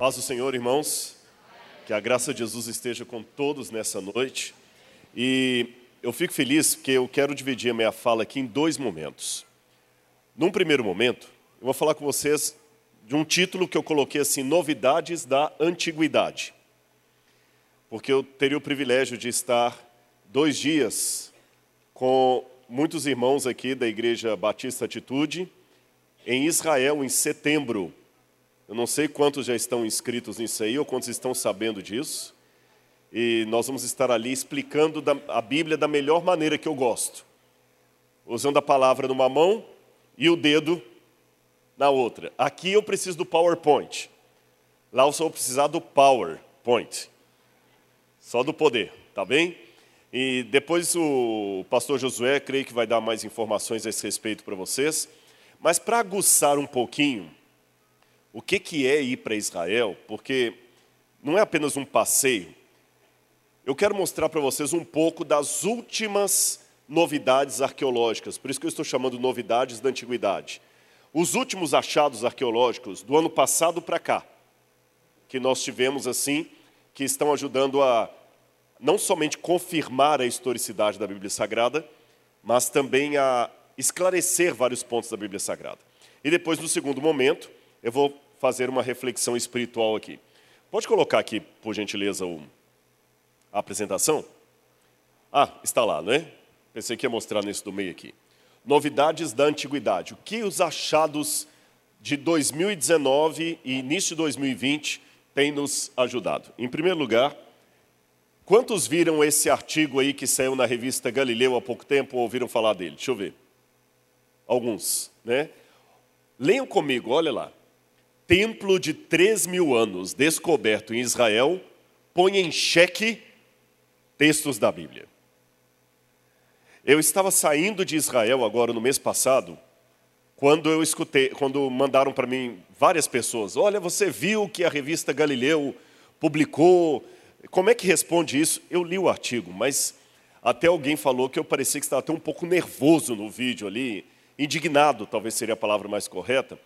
Paz do Senhor, irmãos. Que a graça de Jesus esteja com todos nessa noite. E eu fico feliz porque eu quero dividir a minha fala aqui em dois momentos. Num primeiro momento, eu vou falar com vocês de um título que eu coloquei assim: Novidades da Antiguidade. Porque eu teria o privilégio de estar dois dias com muitos irmãos aqui da Igreja Batista Atitude em Israel em setembro eu não sei quantos já estão inscritos nisso aí ou quantos estão sabendo disso. E nós vamos estar ali explicando a Bíblia da melhor maneira que eu gosto. Usando a palavra numa mão e o dedo na outra. Aqui eu preciso do PowerPoint. Lá eu só vou precisar do PowerPoint. Só do poder, tá bem? E depois o pastor Josué, creio que vai dar mais informações a esse respeito para vocês. Mas para aguçar um pouquinho o que, que é ir para Israel, porque não é apenas um passeio. Eu quero mostrar para vocês um pouco das últimas novidades arqueológicas, por isso que eu estou chamando novidades da antiguidade. Os últimos achados arqueológicos do ano passado para cá, que nós tivemos assim, que estão ajudando a não somente confirmar a historicidade da Bíblia Sagrada, mas também a esclarecer vários pontos da Bíblia Sagrada. E depois, no segundo momento, eu vou fazer uma reflexão espiritual aqui. Pode colocar aqui, por gentileza, a apresentação? Ah, está lá, não é? Pensei que ia mostrar nesse do meio aqui. Novidades da antiguidade. O que os achados de 2019 e início de 2020 têm nos ajudado? Em primeiro lugar, quantos viram esse artigo aí que saiu na revista Galileu há pouco tempo ou ouviram falar dele? Deixa eu ver. Alguns, né? Leiam comigo, olha lá templo de 3 mil anos descoberto em Israel põe em xeque textos da Bíblia. Eu estava saindo de Israel agora no mês passado, quando eu escutei, quando mandaram para mim várias pessoas, olha, você viu que a revista Galileu publicou, como é que responde isso? Eu li o artigo, mas até alguém falou que eu parecia que estava até um pouco nervoso no vídeo ali, indignado, talvez seria a palavra mais correta,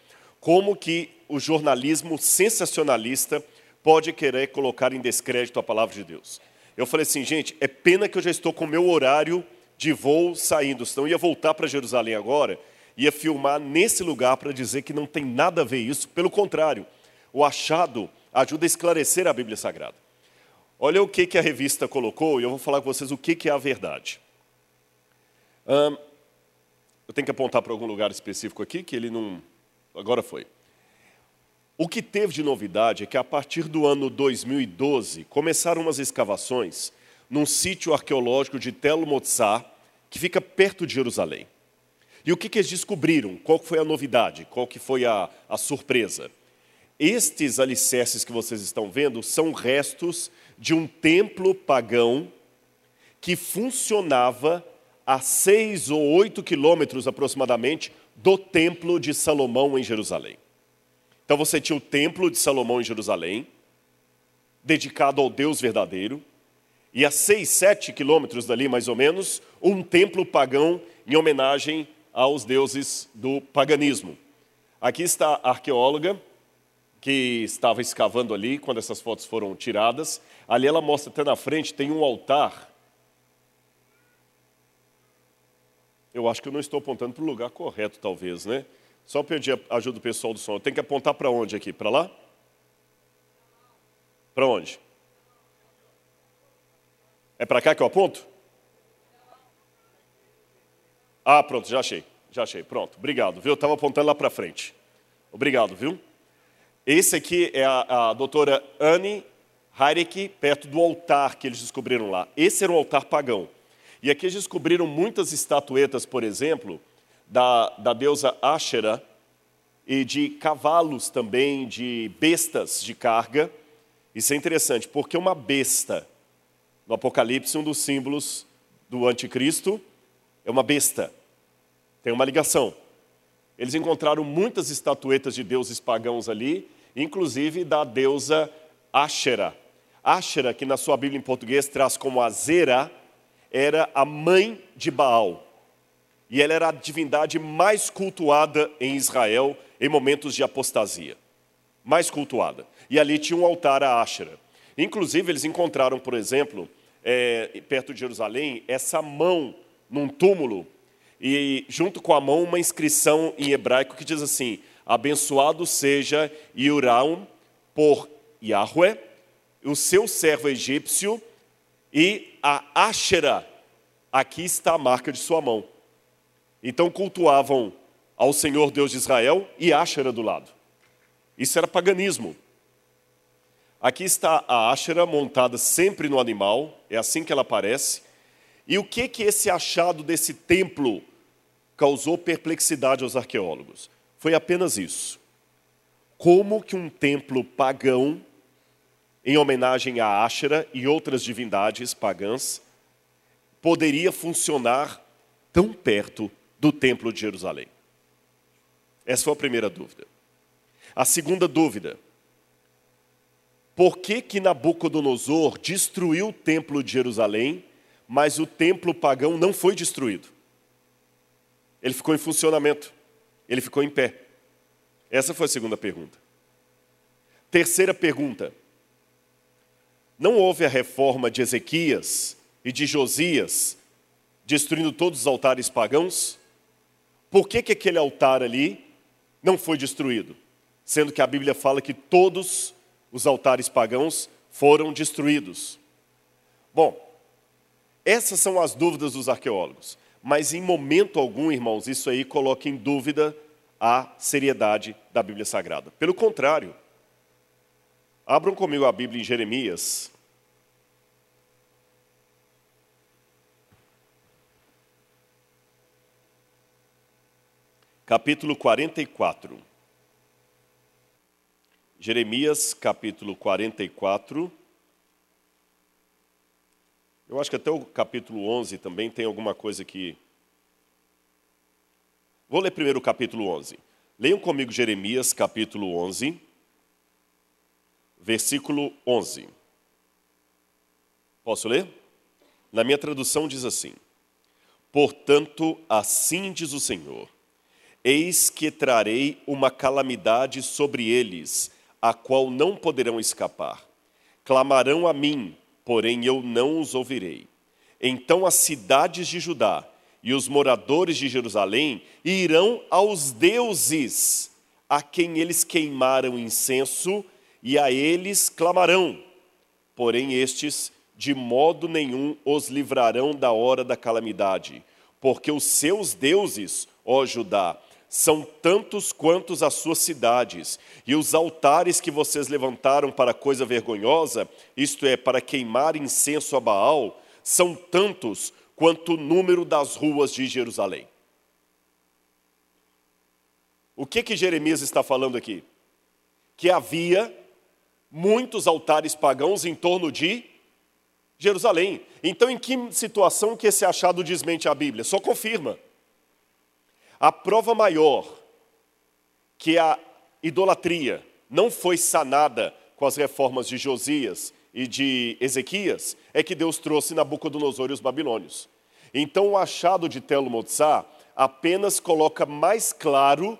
como que o jornalismo sensacionalista pode querer colocar em descrédito a palavra de Deus. Eu falei assim, gente, é pena que eu já estou com o meu horário de voo saindo, senão eu ia voltar para Jerusalém agora, ia filmar nesse lugar para dizer que não tem nada a ver isso, pelo contrário, o achado ajuda a esclarecer a Bíblia Sagrada. Olha o que, que a revista colocou, e eu vou falar com vocês o que, que é a verdade. Eu tenho que apontar para algum lugar específico aqui, que ele não agora foi. O que teve de novidade é que a partir do ano 2012 começaram umas escavações num sítio arqueológico de Tel Motzá, que fica perto de Jerusalém. E o que, que eles descobriram? Qual foi a novidade? Qual que foi a, a surpresa? Estes alicerces que vocês estão vendo são restos de um templo pagão que funcionava a seis ou oito quilômetros aproximadamente do Templo de Salomão em Jerusalém. Então você tinha o Templo de Salomão em Jerusalém, dedicado ao Deus verdadeiro, e a seis, sete quilômetros dali, mais ou menos, um templo pagão em homenagem aos deuses do paganismo. Aqui está a arqueóloga que estava escavando ali quando essas fotos foram tiradas. Ali ela mostra até na frente, tem um altar Eu acho que eu não estou apontando para o lugar correto, talvez, né? Só pedir a ajuda do pessoal do som. Eu tenho que apontar para onde aqui? Para lá? Para onde? É para cá que eu aponto? Ah, pronto, já achei. Já achei. Pronto, obrigado, viu? Eu estava apontando lá para frente. Obrigado, viu? Esse aqui é a, a doutora Anne Heirecke, perto do altar que eles descobriram lá. Esse era um altar pagão. E aqui eles descobriram muitas estatuetas, por exemplo, da, da deusa Ashera e de cavalos também, de bestas de carga. Isso é interessante, porque uma besta, no Apocalipse, um dos símbolos do anticristo é uma besta. Tem uma ligação. Eles encontraram muitas estatuetas de deuses pagãos ali, inclusive da deusa Ashera. Ashera, que na sua Bíblia em português traz como Azera, era a mãe de Baal. E ela era a divindade mais cultuada em Israel em momentos de apostasia. mais cultuada. E ali tinha um altar a Ashera. Inclusive, eles encontraram, por exemplo, é, perto de Jerusalém, essa mão num túmulo, e junto com a mão uma inscrição em hebraico que diz assim: Abençoado seja Iuraum por Yahweh, o seu servo egípcio, e a Ashera, aqui está a marca de sua mão. Então cultuavam ao Senhor Deus de Israel e Ashera do lado. Isso era paganismo. Aqui está a Ashera montada sempre no animal, é assim que ela aparece. E o que que esse achado desse templo causou perplexidade aos arqueólogos? Foi apenas isso. Como que um templo pagão, em homenagem a Ashera e outras divindades pagãs, poderia funcionar tão perto do templo de Jerusalém? Essa foi a primeira dúvida. A segunda dúvida, por que que Nabucodonosor destruiu o templo de Jerusalém, mas o templo pagão não foi destruído? Ele ficou em funcionamento, ele ficou em pé. Essa foi a segunda pergunta. Terceira pergunta. Não houve a reforma de Ezequias e de Josias, destruindo todos os altares pagãos? Por que, que aquele altar ali não foi destruído? Sendo que a Bíblia fala que todos os altares pagãos foram destruídos. Bom, essas são as dúvidas dos arqueólogos, mas em momento algum, irmãos, isso aí coloca em dúvida a seriedade da Bíblia Sagrada. Pelo contrário, abram comigo a Bíblia em Jeremias. Capítulo 44. Jeremias capítulo 44. Eu acho que até o capítulo 11 também tem alguma coisa que. Vou ler primeiro o capítulo 11. Leiam comigo Jeremias capítulo 11, versículo 11. Posso ler? Na minha tradução diz assim: Portanto, assim diz o Senhor: Eis que trarei uma calamidade sobre eles a qual não poderão escapar. Clamarão a mim, porém eu não os ouvirei. Então as cidades de Judá e os moradores de Jerusalém irão aos deuses a quem eles queimaram incenso e a eles clamarão. Porém estes de modo nenhum os livrarão da hora da calamidade, porque os seus deuses, ó Judá, são tantos quantos as suas cidades, e os altares que vocês levantaram para coisa vergonhosa, isto é, para queimar incenso a Baal, são tantos quanto o número das ruas de Jerusalém. O que que Jeremias está falando aqui? Que havia muitos altares pagãos em torno de Jerusalém. Então, em que situação que esse achado desmente a Bíblia? Só confirma. A prova maior que a idolatria não foi sanada com as reformas de Josias e de Ezequias é que Deus trouxe Nabucodonosor e os babilônios. Então o achado de Telo Motzá apenas coloca mais claro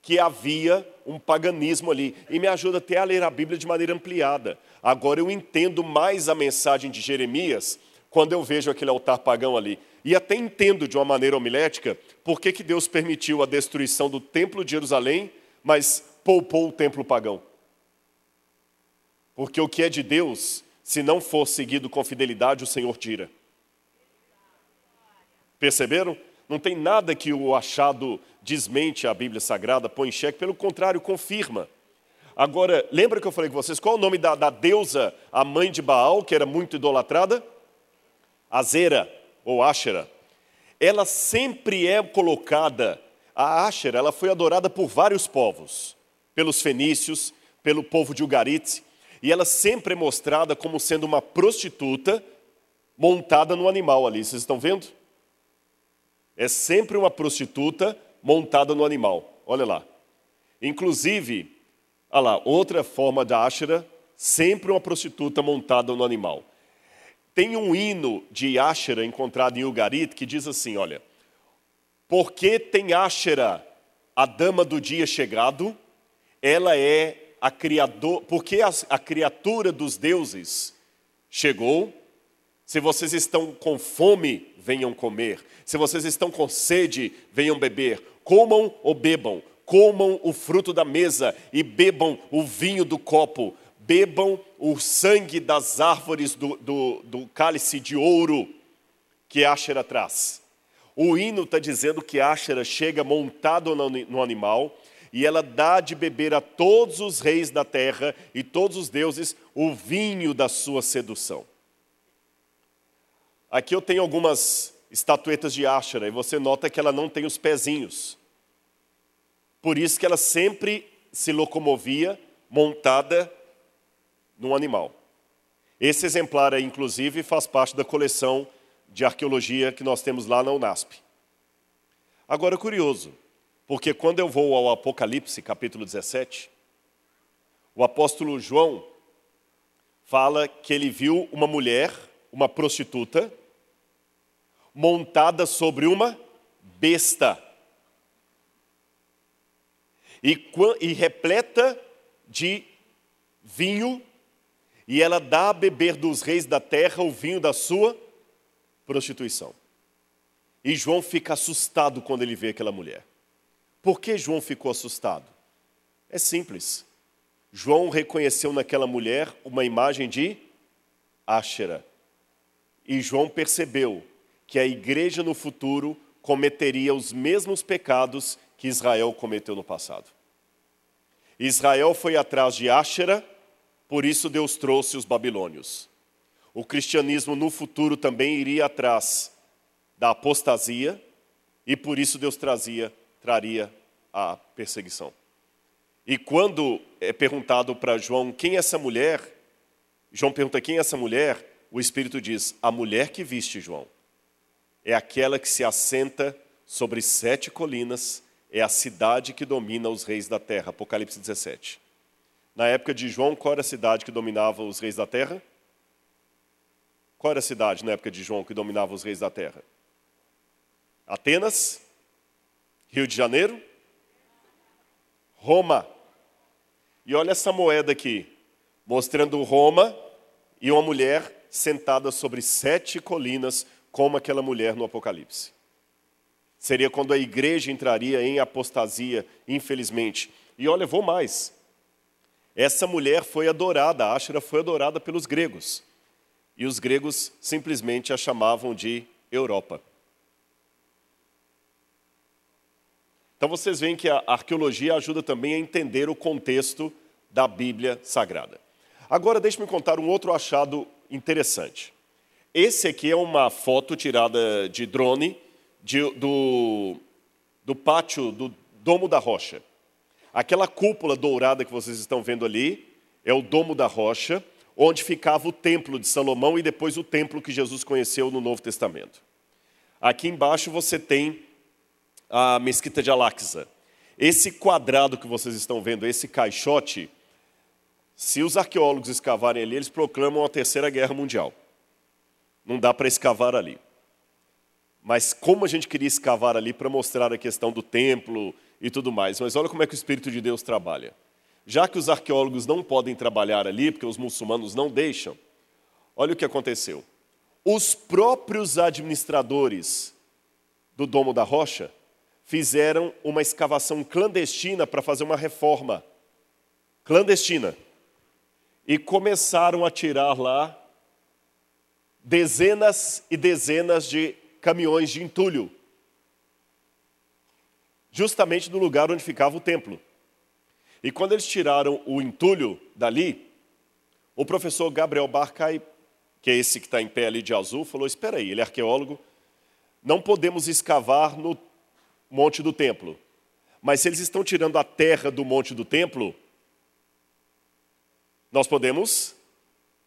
que havia um paganismo ali. E me ajuda até a ler a Bíblia de maneira ampliada. Agora eu entendo mais a mensagem de Jeremias quando eu vejo aquele altar pagão ali. E até entendo de uma maneira homilética por que, que Deus permitiu a destruição do templo de Jerusalém, mas poupou o templo pagão. Porque o que é de Deus, se não for seguido com fidelidade, o Senhor tira. Perceberam? Não tem nada que o achado desmente a Bíblia Sagrada, põe em xeque, pelo contrário, confirma. Agora, lembra que eu falei com vocês qual é o nome da, da deusa, a mãe de Baal, que era muito idolatrada? Azera ou Ashera, ela sempre é colocada, a Ashera, ela foi adorada por vários povos, pelos fenícios, pelo povo de Ugarit, e ela sempre é mostrada como sendo uma prostituta montada no animal ali, vocês estão vendo? É sempre uma prostituta montada no animal, olha lá. Inclusive, olha lá, outra forma da Ashera, sempre uma prostituta montada no animal. Tem um hino de Ashera encontrado em Ugarit que diz assim: olha, porque tem Ashera, a dama do dia chegado, ela é a criador, porque a, a criatura dos deuses chegou. Se vocês estão com fome, venham comer. Se vocês estão com sede, venham beber. Comam ou bebam. Comam o fruto da mesa e bebam o vinho do copo. Bebam o sangue das árvores do, do, do cálice de ouro que Asher traz. O hino está dizendo que Asher chega montado no, no animal e ela dá de beber a todos os reis da terra e todos os deuses o vinho da sua sedução. Aqui eu tenho algumas estatuetas de Ashera e você nota que ela não tem os pezinhos. Por isso que ela sempre se locomovia montada num animal. Esse exemplar aí, inclusive, faz parte da coleção de arqueologia que nós temos lá na Unasp. Agora, curioso, porque quando eu vou ao Apocalipse, capítulo 17, o apóstolo João fala que ele viu uma mulher, uma prostituta, montada sobre uma besta. E, e repleta de vinho, e ela dá a beber dos reis da terra o vinho da sua prostituição. E João fica assustado quando ele vê aquela mulher. Por que João ficou assustado? É simples. João reconheceu naquela mulher uma imagem de Áshera. E João percebeu que a igreja no futuro cometeria os mesmos pecados que Israel cometeu no passado. Israel foi atrás de Áshera, por isso Deus trouxe os babilônios. O cristianismo no futuro também iria atrás da apostasia, e por isso Deus trazia traria a perseguição. E quando é perguntado para João quem é essa mulher, João pergunta quem é essa mulher, o Espírito diz: A mulher que viste, João, é aquela que se assenta sobre sete colinas, é a cidade que domina os reis da terra. Apocalipse 17. Na época de João, qual era a cidade que dominava os reis da terra? Qual era a cidade na época de João que dominava os reis da terra? Atenas, Rio de Janeiro, Roma. E olha essa moeda aqui, mostrando Roma e uma mulher sentada sobre sete colinas, como aquela mulher no Apocalipse. Seria quando a igreja entraria em apostasia, infelizmente. E olha, vou mais. Essa mulher foi adorada, a Ashera foi adorada pelos gregos. E os gregos simplesmente a chamavam de Europa. Então vocês veem que a arqueologia ajuda também a entender o contexto da Bíblia Sagrada. Agora deixe-me contar um outro achado interessante. Esse aqui é uma foto tirada de drone de, do, do pátio do Domo da Rocha. Aquela cúpula dourada que vocês estão vendo ali é o Domo da Rocha, onde ficava o templo de Salomão e depois o templo que Jesus conheceu no Novo Testamento. Aqui embaixo você tem a mesquita de Al-Aqsa. Esse quadrado que vocês estão vendo, esse caixote, se os arqueólogos escavarem ali, eles proclamam a Terceira Guerra Mundial. Não dá para escavar ali. Mas como a gente queria escavar ali para mostrar a questão do templo e tudo mais. Mas olha como é que o Espírito de Deus trabalha. Já que os arqueólogos não podem trabalhar ali, porque os muçulmanos não deixam, olha o que aconteceu. Os próprios administradores do Domo da Rocha fizeram uma escavação clandestina para fazer uma reforma. Clandestina. E começaram a tirar lá dezenas e dezenas de caminhões de entulho. Justamente no lugar onde ficava o templo. E quando eles tiraram o entulho dali, o professor Gabriel Barcay, que é esse que está em pé ali de azul, falou: Espera aí, ele é arqueólogo, não podemos escavar no monte do templo. Mas se eles estão tirando a terra do monte do templo, nós podemos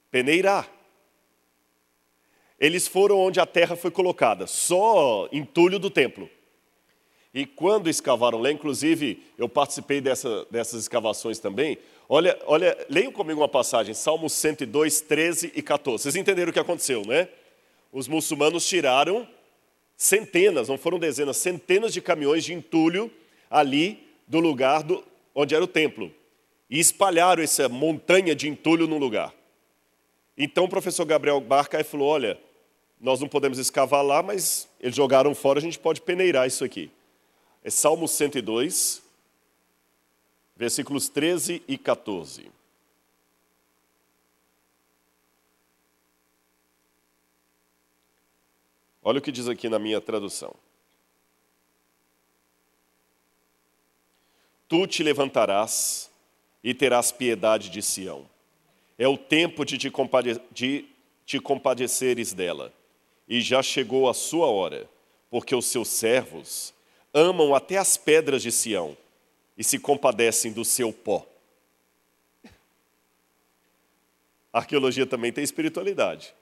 peneirar. Eles foram onde a terra foi colocada, só entulho do templo. E quando escavaram lá, inclusive eu participei dessa, dessas escavações também. Olha, olha, leiam comigo uma passagem, Salmos 102, 13 e 14. Vocês entenderam o que aconteceu, né? Os muçulmanos tiraram centenas, não foram dezenas, centenas de caminhões de entulho ali do lugar do, onde era o templo. e espalharam essa montanha de entulho no lugar. Então o professor Gabriel Barca falou: olha, nós não podemos escavar lá, mas eles jogaram fora, a gente pode peneirar isso aqui. É Salmo 102, versículos 13 e 14. Olha o que diz aqui na minha tradução. Tu te levantarás e terás piedade de Sião. É o tempo de te, compade de te compadeceres dela, e já chegou a sua hora, porque os seus servos amam até as pedras de Sião e se compadecem do seu pó. A arqueologia também tem espiritualidade.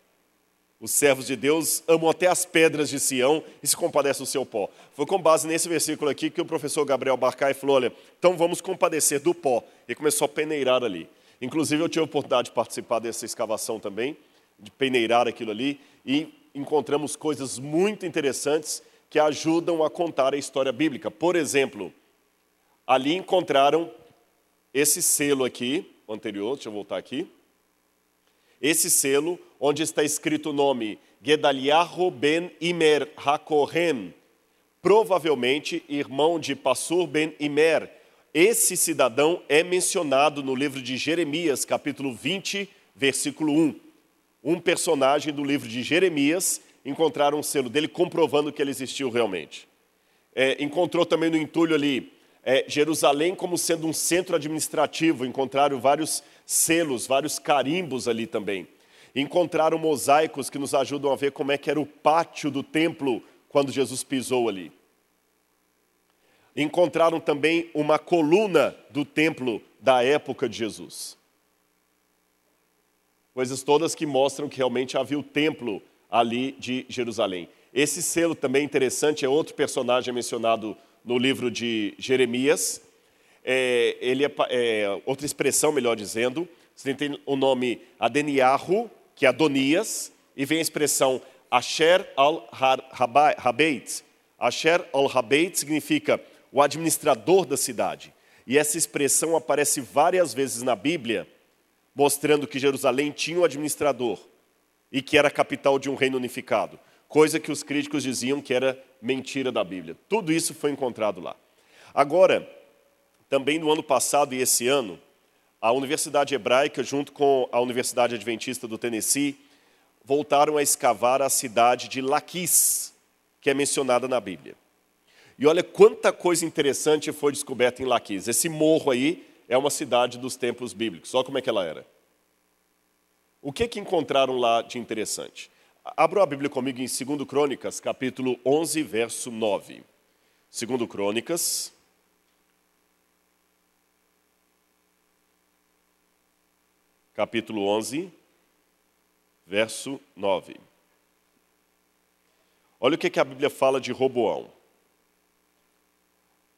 Os servos de Deus amam até as pedras de Sião e se compadecem do seu pó. Foi com base nesse versículo aqui que o professor Gabriel Barcai falou: olha, então vamos compadecer do pó. E começou a peneirar ali. Inclusive, eu tive a oportunidade de participar dessa escavação também, de peneirar aquilo ali, e encontramos coisas muito interessantes que ajudam a contar a história bíblica. Por exemplo, ali encontraram esse selo aqui, o anterior, deixa eu voltar aqui. Esse selo, onde está escrito o nome Gedaliahu ben Imer HaKohen, provavelmente irmão de Passur ben Imer. Esse cidadão é mencionado no livro de Jeremias, capítulo 20, versículo 1. Um personagem do livro de Jeremias encontraram um selo dele comprovando que ele existiu realmente. É, encontrou também no entulho ali é, Jerusalém como sendo um centro administrativo, encontraram vários selos, vários carimbos ali também. Encontraram mosaicos que nos ajudam a ver como é que era o pátio do templo quando Jesus pisou ali. Encontraram também uma coluna do templo da época de Jesus. Coisas todas que mostram que realmente havia o templo ali de Jerusalém. Esse selo também interessante é outro personagem mencionado no livro de Jeremias. É, ele é, é, outra expressão, melhor dizendo. Você tem o nome Adeniahu, que é Adonias, e vem a expressão Asher al-Habeit. Asher al-Habeit significa o administrador da cidade. E essa expressão aparece várias vezes na Bíblia, mostrando que Jerusalém tinha um administrador e que era a capital de um reino unificado coisa que os críticos diziam que era mentira da Bíblia. Tudo isso foi encontrado lá. Agora, também no ano passado e esse ano, a Universidade Hebraica, junto com a Universidade Adventista do Tennessee, voltaram a escavar a cidade de Laquis, que é mencionada na Bíblia. E olha quanta coisa interessante foi descoberta em Laquis. Esse morro aí é uma cidade dos tempos bíblicos. Olha como é que ela era. O que, que encontraram lá de interessante? Abra a Bíblia comigo em 2 Crônicas, capítulo 11, verso 9. 2 Crônicas. Capítulo 11, verso 9. Olha o que, que a Bíblia fala de Roboão.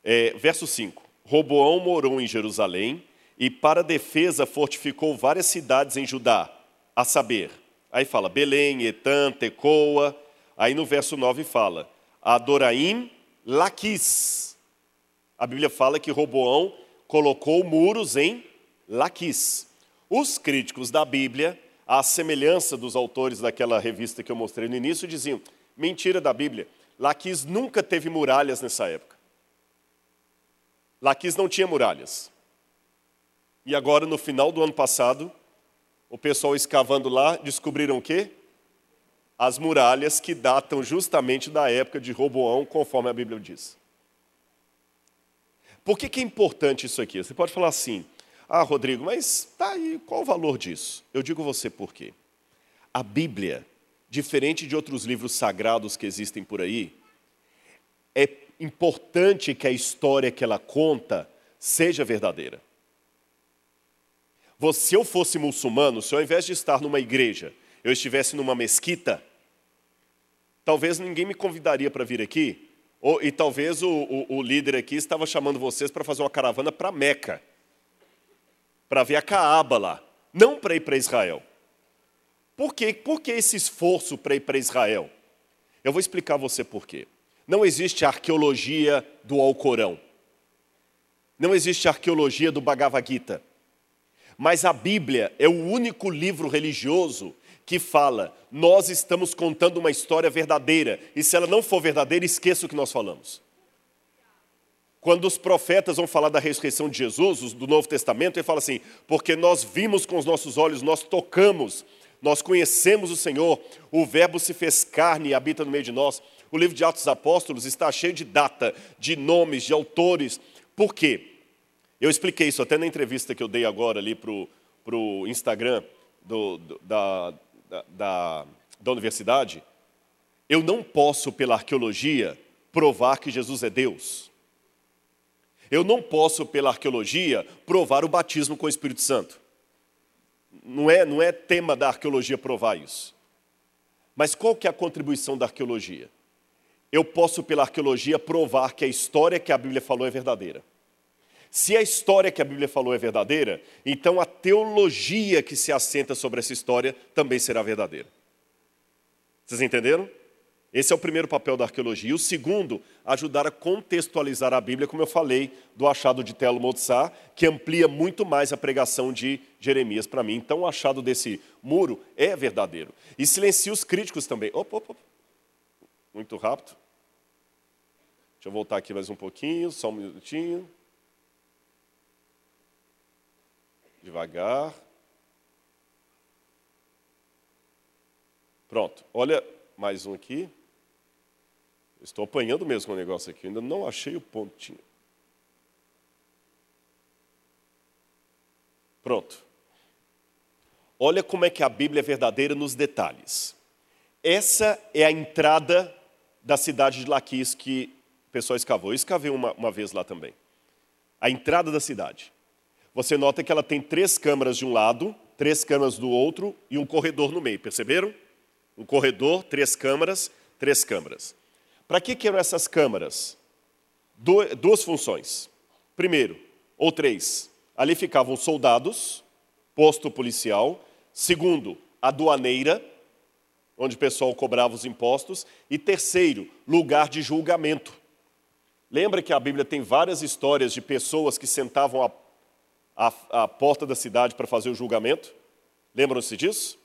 É, verso 5. Roboão morou em Jerusalém e, para defesa, fortificou várias cidades em Judá, a saber, Aí fala Belém, Etan, Tecoa. Aí no verso 9 fala Adoraim, Laquis. A Bíblia fala que Roboão colocou muros em Laquis. Os críticos da Bíblia, à semelhança dos autores daquela revista que eu mostrei no início, diziam: mentira da Bíblia, Laquis nunca teve muralhas nessa época. Laquis não tinha muralhas. E agora, no final do ano passado, o pessoal escavando lá, descobriram o quê? As muralhas que datam justamente da época de Roboão, conforme a Bíblia diz. Por que, que é importante isso aqui? Você pode falar assim, ah, Rodrigo, mas tá aí, qual o valor disso? Eu digo você por quê. A Bíblia, diferente de outros livros sagrados que existem por aí, é importante que a história que ela conta seja verdadeira. Se eu fosse muçulmano, se ao invés de estar numa igreja, eu estivesse numa mesquita, talvez ninguém me convidaria para vir aqui, ou, e talvez o, o, o líder aqui estava chamando vocês para fazer uma caravana para Meca, para ver a Caaba lá, não para ir para Israel. Por quê? Por que esse esforço para ir para Israel? Eu vou explicar a você por quê. Não existe arqueologia do Alcorão. Não existe arqueologia do Bhagavad Gita. Mas a Bíblia é o único livro religioso que fala: nós estamos contando uma história verdadeira, e se ela não for verdadeira, esqueça o que nós falamos. Quando os profetas vão falar da ressurreição de Jesus, do Novo Testamento, ele fala assim: porque nós vimos com os nossos olhos, nós tocamos, nós conhecemos o Senhor, o Verbo se fez carne e habita no meio de nós. O livro de Atos dos Apóstolos está cheio de data, de nomes, de autores. Por quê? Eu expliquei isso até na entrevista que eu dei agora ali para o Instagram do, do, da, da, da universidade. Eu não posso, pela arqueologia, provar que Jesus é Deus. Eu não posso, pela arqueologia, provar o batismo com o Espírito Santo. Não é, não é tema da arqueologia provar isso. Mas qual que é a contribuição da arqueologia? Eu posso, pela arqueologia, provar que a história que a Bíblia falou é verdadeira. Se a história que a Bíblia falou é verdadeira, então a teologia que se assenta sobre essa história também será verdadeira. Vocês entenderam? Esse é o primeiro papel da arqueologia. E o segundo, ajudar a contextualizar a Bíblia, como eu falei, do achado de Telo Motzá, que amplia muito mais a pregação de Jeremias para mim. Então, o achado desse muro é verdadeiro. E silencia os críticos também. Opa, opa. Muito rápido. Deixa eu voltar aqui mais um pouquinho, só um minutinho. Devagar. Pronto. Olha mais um aqui. Estou apanhando mesmo o negócio aqui, ainda não achei o pontinho. Pronto. Olha como é que a Bíblia é verdadeira nos detalhes. Essa é a entrada da cidade de Laquis que o pessoal escavou. Eu escavei uma, uma vez lá também. A entrada da cidade. Você nota que ela tem três câmaras de um lado, três câmaras do outro e um corredor no meio. Perceberam? Um corredor, três câmaras, três câmaras. Para que, eram essas câmaras? duas funções. Primeiro, ou três, ali ficavam soldados, posto policial. Segundo, aduaneira, onde o pessoal cobrava os impostos. E terceiro, lugar de julgamento. Lembra que a Bíblia tem várias histórias de pessoas que sentavam à, à, à porta da cidade para fazer o julgamento? Lembram-se disso?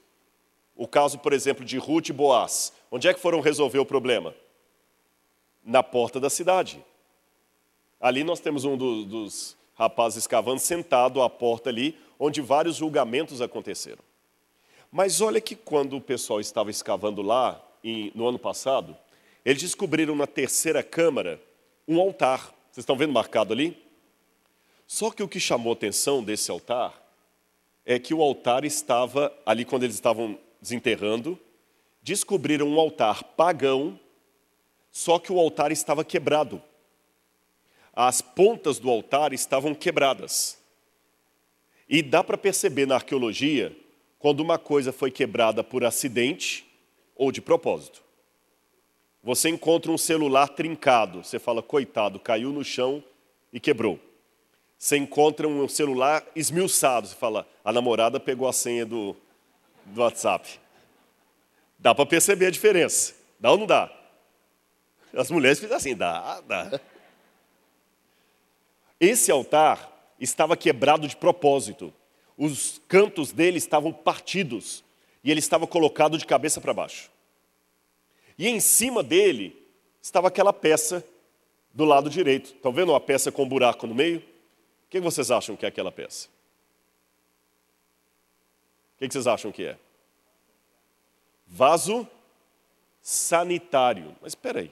O caso, por exemplo, de Ruth e Boaz. Onde é que foram resolver o problema? Na porta da cidade. Ali nós temos um do, dos rapazes escavando sentado à porta ali, onde vários julgamentos aconteceram. Mas olha que quando o pessoal estava escavando lá, em, no ano passado, eles descobriram na terceira câmara um altar. Vocês estão vendo marcado ali? Só que o que chamou atenção desse altar é que o altar estava ali quando eles estavam desenterrando, descobriram um altar pagão, só que o altar estava quebrado. As pontas do altar estavam quebradas. E dá para perceber na arqueologia quando uma coisa foi quebrada por acidente ou de propósito. Você encontra um celular trincado, você fala, coitado, caiu no chão e quebrou. Você encontra um celular esmiuçado, você fala, a namorada pegou a senha do, do WhatsApp. Dá para perceber a diferença. Dá ou não dá? As mulheres ficam assim, dá, dá. Esse altar estava quebrado de propósito. Os cantos dele estavam partidos e ele estava colocado de cabeça para baixo. E em cima dele estava aquela peça do lado direito. Estão vendo uma peça com um buraco no meio? Que vocês acham que é aquela peça? O que vocês acham que é? Vaso sanitário. Mas espera aí.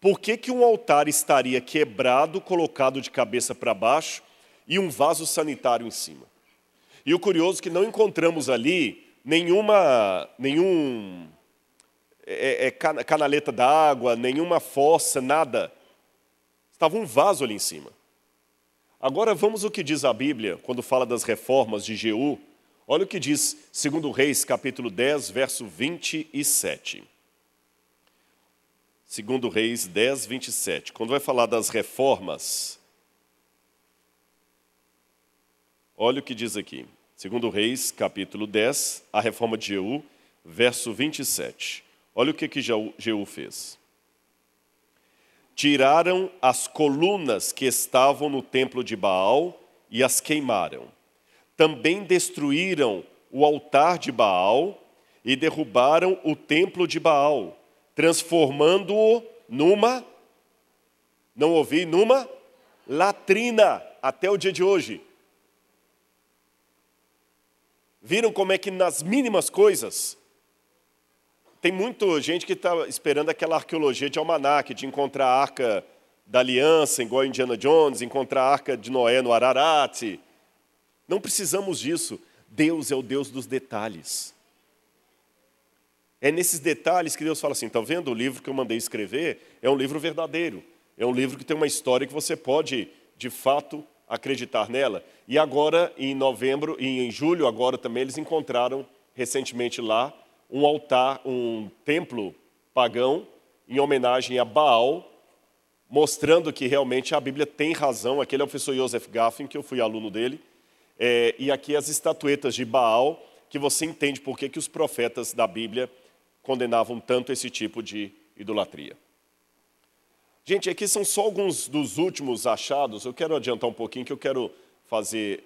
Por que, que um altar estaria quebrado, colocado de cabeça para baixo e um vaso sanitário em cima? E o curioso é que não encontramos ali nenhuma, nenhum é, é, canaleta d'água, nenhuma fossa, nada. Estava um vaso ali em cima. Agora vamos ao que diz a Bíblia quando fala das reformas de Jeú. Olha o que diz, segundo Reis, capítulo 10, verso 27. Segundo Reis 10, 27. Quando vai falar das reformas, olha o que diz aqui. Segundo Reis, capítulo 10, a reforma de Jeú, verso 27. Olha o que, que Jeú fez. Tiraram as colunas que estavam no templo de Baal e as queimaram também destruíram o altar de Baal e derrubaram o templo de Baal, transformando-o numa, não ouvi, numa latrina até o dia de hoje. Viram como é que nas mínimas coisas tem muita gente que está esperando aquela arqueologia de almanac, de encontrar a arca da aliança, igual a Indiana Jones, encontrar a arca de Noé no Ararat. Não precisamos disso. Deus é o Deus dos detalhes. É nesses detalhes que Deus fala assim: está vendo o livro que eu mandei escrever? É um livro verdadeiro. É um livro que tem uma história que você pode, de fato, acreditar nela. E agora, em novembro e em julho, agora também, eles encontraram recentemente lá um altar, um templo pagão em homenagem a Baal, mostrando que realmente a Bíblia tem razão. Aquele é o professor Joseph Gaffin, que eu fui aluno dele. É, e aqui as estatuetas de Baal, que você entende por que, que os profetas da Bíblia condenavam tanto esse tipo de idolatria. Gente, aqui são só alguns dos últimos achados. Eu quero adiantar um pouquinho que eu quero fazer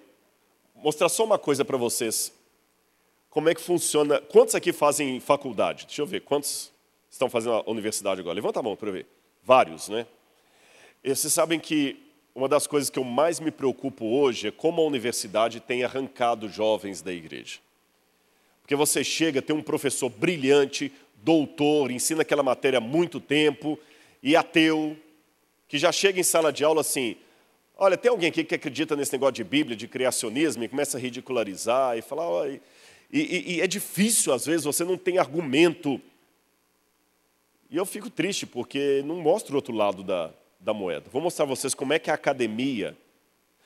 mostrar só uma coisa para vocês como é que funciona. Quantos aqui fazem faculdade? Deixa eu ver, quantos estão fazendo a universidade agora? Levanta a mão para ver. Vários, né? E vocês sabem que uma das coisas que eu mais me preocupo hoje é como a universidade tem arrancado jovens da igreja. Porque você chega, tem um professor brilhante, doutor, ensina aquela matéria há muito tempo, e ateu, que já chega em sala de aula assim: olha, tem alguém aqui que acredita nesse negócio de Bíblia, de criacionismo, e começa a ridicularizar e falar, olha. E, e, e é difícil, às vezes, você não tem argumento. E eu fico triste, porque não mostra o outro lado da, da moeda. Vou mostrar a vocês como é que a academia,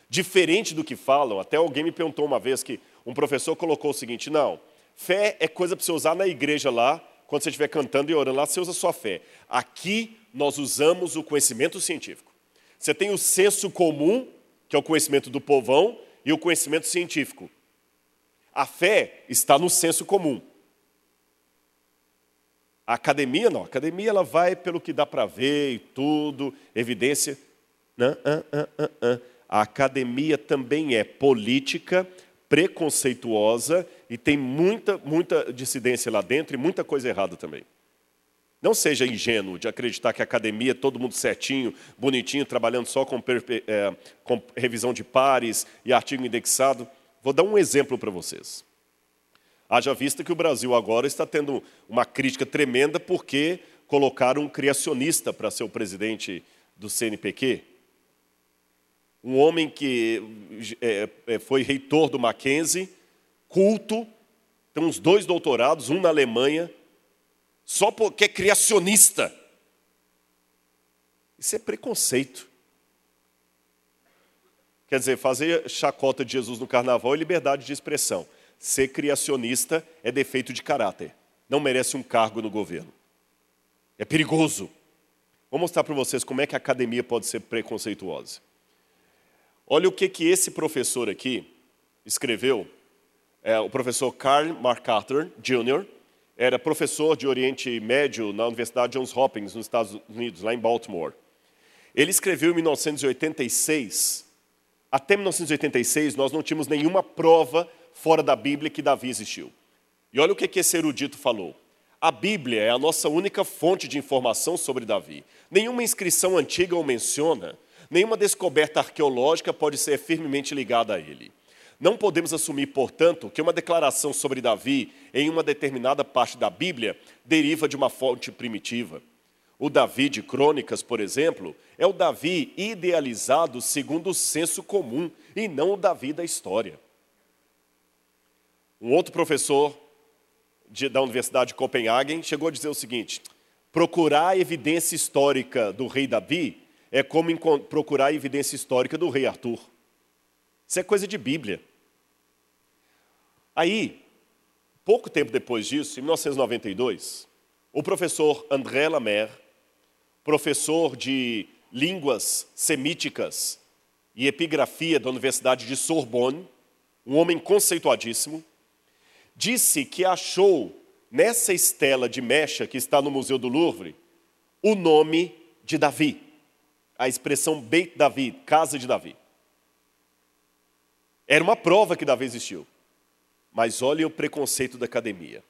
diferente do que falam, até alguém me perguntou uma vez que um professor colocou o seguinte: não, fé é coisa para você usar na igreja lá, quando você estiver cantando e orando lá, você usa sua fé. Aqui nós usamos o conhecimento científico. Você tem o senso comum, que é o conhecimento do povão, e o conhecimento científico. A fé está no senso comum. A academia não, a academia ela vai pelo que dá para ver e tudo, evidência. Não, A academia também é política, preconceituosa e tem muita, muita dissidência lá dentro e muita coisa errada também. Não seja ingênuo de acreditar que a academia é todo mundo certinho, bonitinho, trabalhando só com, é, com revisão de pares e artigo indexado. Vou dar um exemplo para vocês. Haja vista que o Brasil agora está tendo uma crítica tremenda porque colocaram um criacionista para ser o presidente do CNPq. Um homem que é, é, foi reitor do Mackenzie, culto, tem uns dois doutorados, um na Alemanha, só porque é criacionista. Isso é preconceito. Quer dizer, fazer chacota de Jesus no carnaval é liberdade de expressão. Ser criacionista é defeito de caráter. Não merece um cargo no governo. É perigoso. Vou mostrar para vocês como é que a academia pode ser preconceituosa. Olha o que, que esse professor aqui escreveu. É, o professor Carl MacArthur Jr. era professor de Oriente Médio na Universidade Johns Hopkins, nos Estados Unidos, lá em Baltimore. Ele escreveu em 1986 até 1986, nós não tínhamos nenhuma prova fora da Bíblia que Davi existiu. E olha o que esse erudito falou. A Bíblia é a nossa única fonte de informação sobre Davi. Nenhuma inscrição antiga o menciona, nenhuma descoberta arqueológica pode ser firmemente ligada a ele. Não podemos assumir, portanto, que uma declaração sobre Davi em uma determinada parte da Bíblia deriva de uma fonte primitiva. O Davi de Crônicas, por exemplo, é o Davi idealizado segundo o senso comum e não o Davi da história. Um outro professor de, da Universidade de Copenhagen chegou a dizer o seguinte: procurar a evidência histórica do rei Davi é como procurar a evidência histórica do rei Arthur. Isso é coisa de Bíblia. Aí, pouco tempo depois disso, em 1992, o professor André Lamer professor de línguas semíticas e epigrafia da Universidade de Sorbonne, um homem conceituadíssimo, disse que achou nessa estela de mecha que está no Museu do Louvre o nome de Davi, a expressão Beit Davi, casa de Davi. Era uma prova que Davi existiu. Mas olhem o preconceito da academia.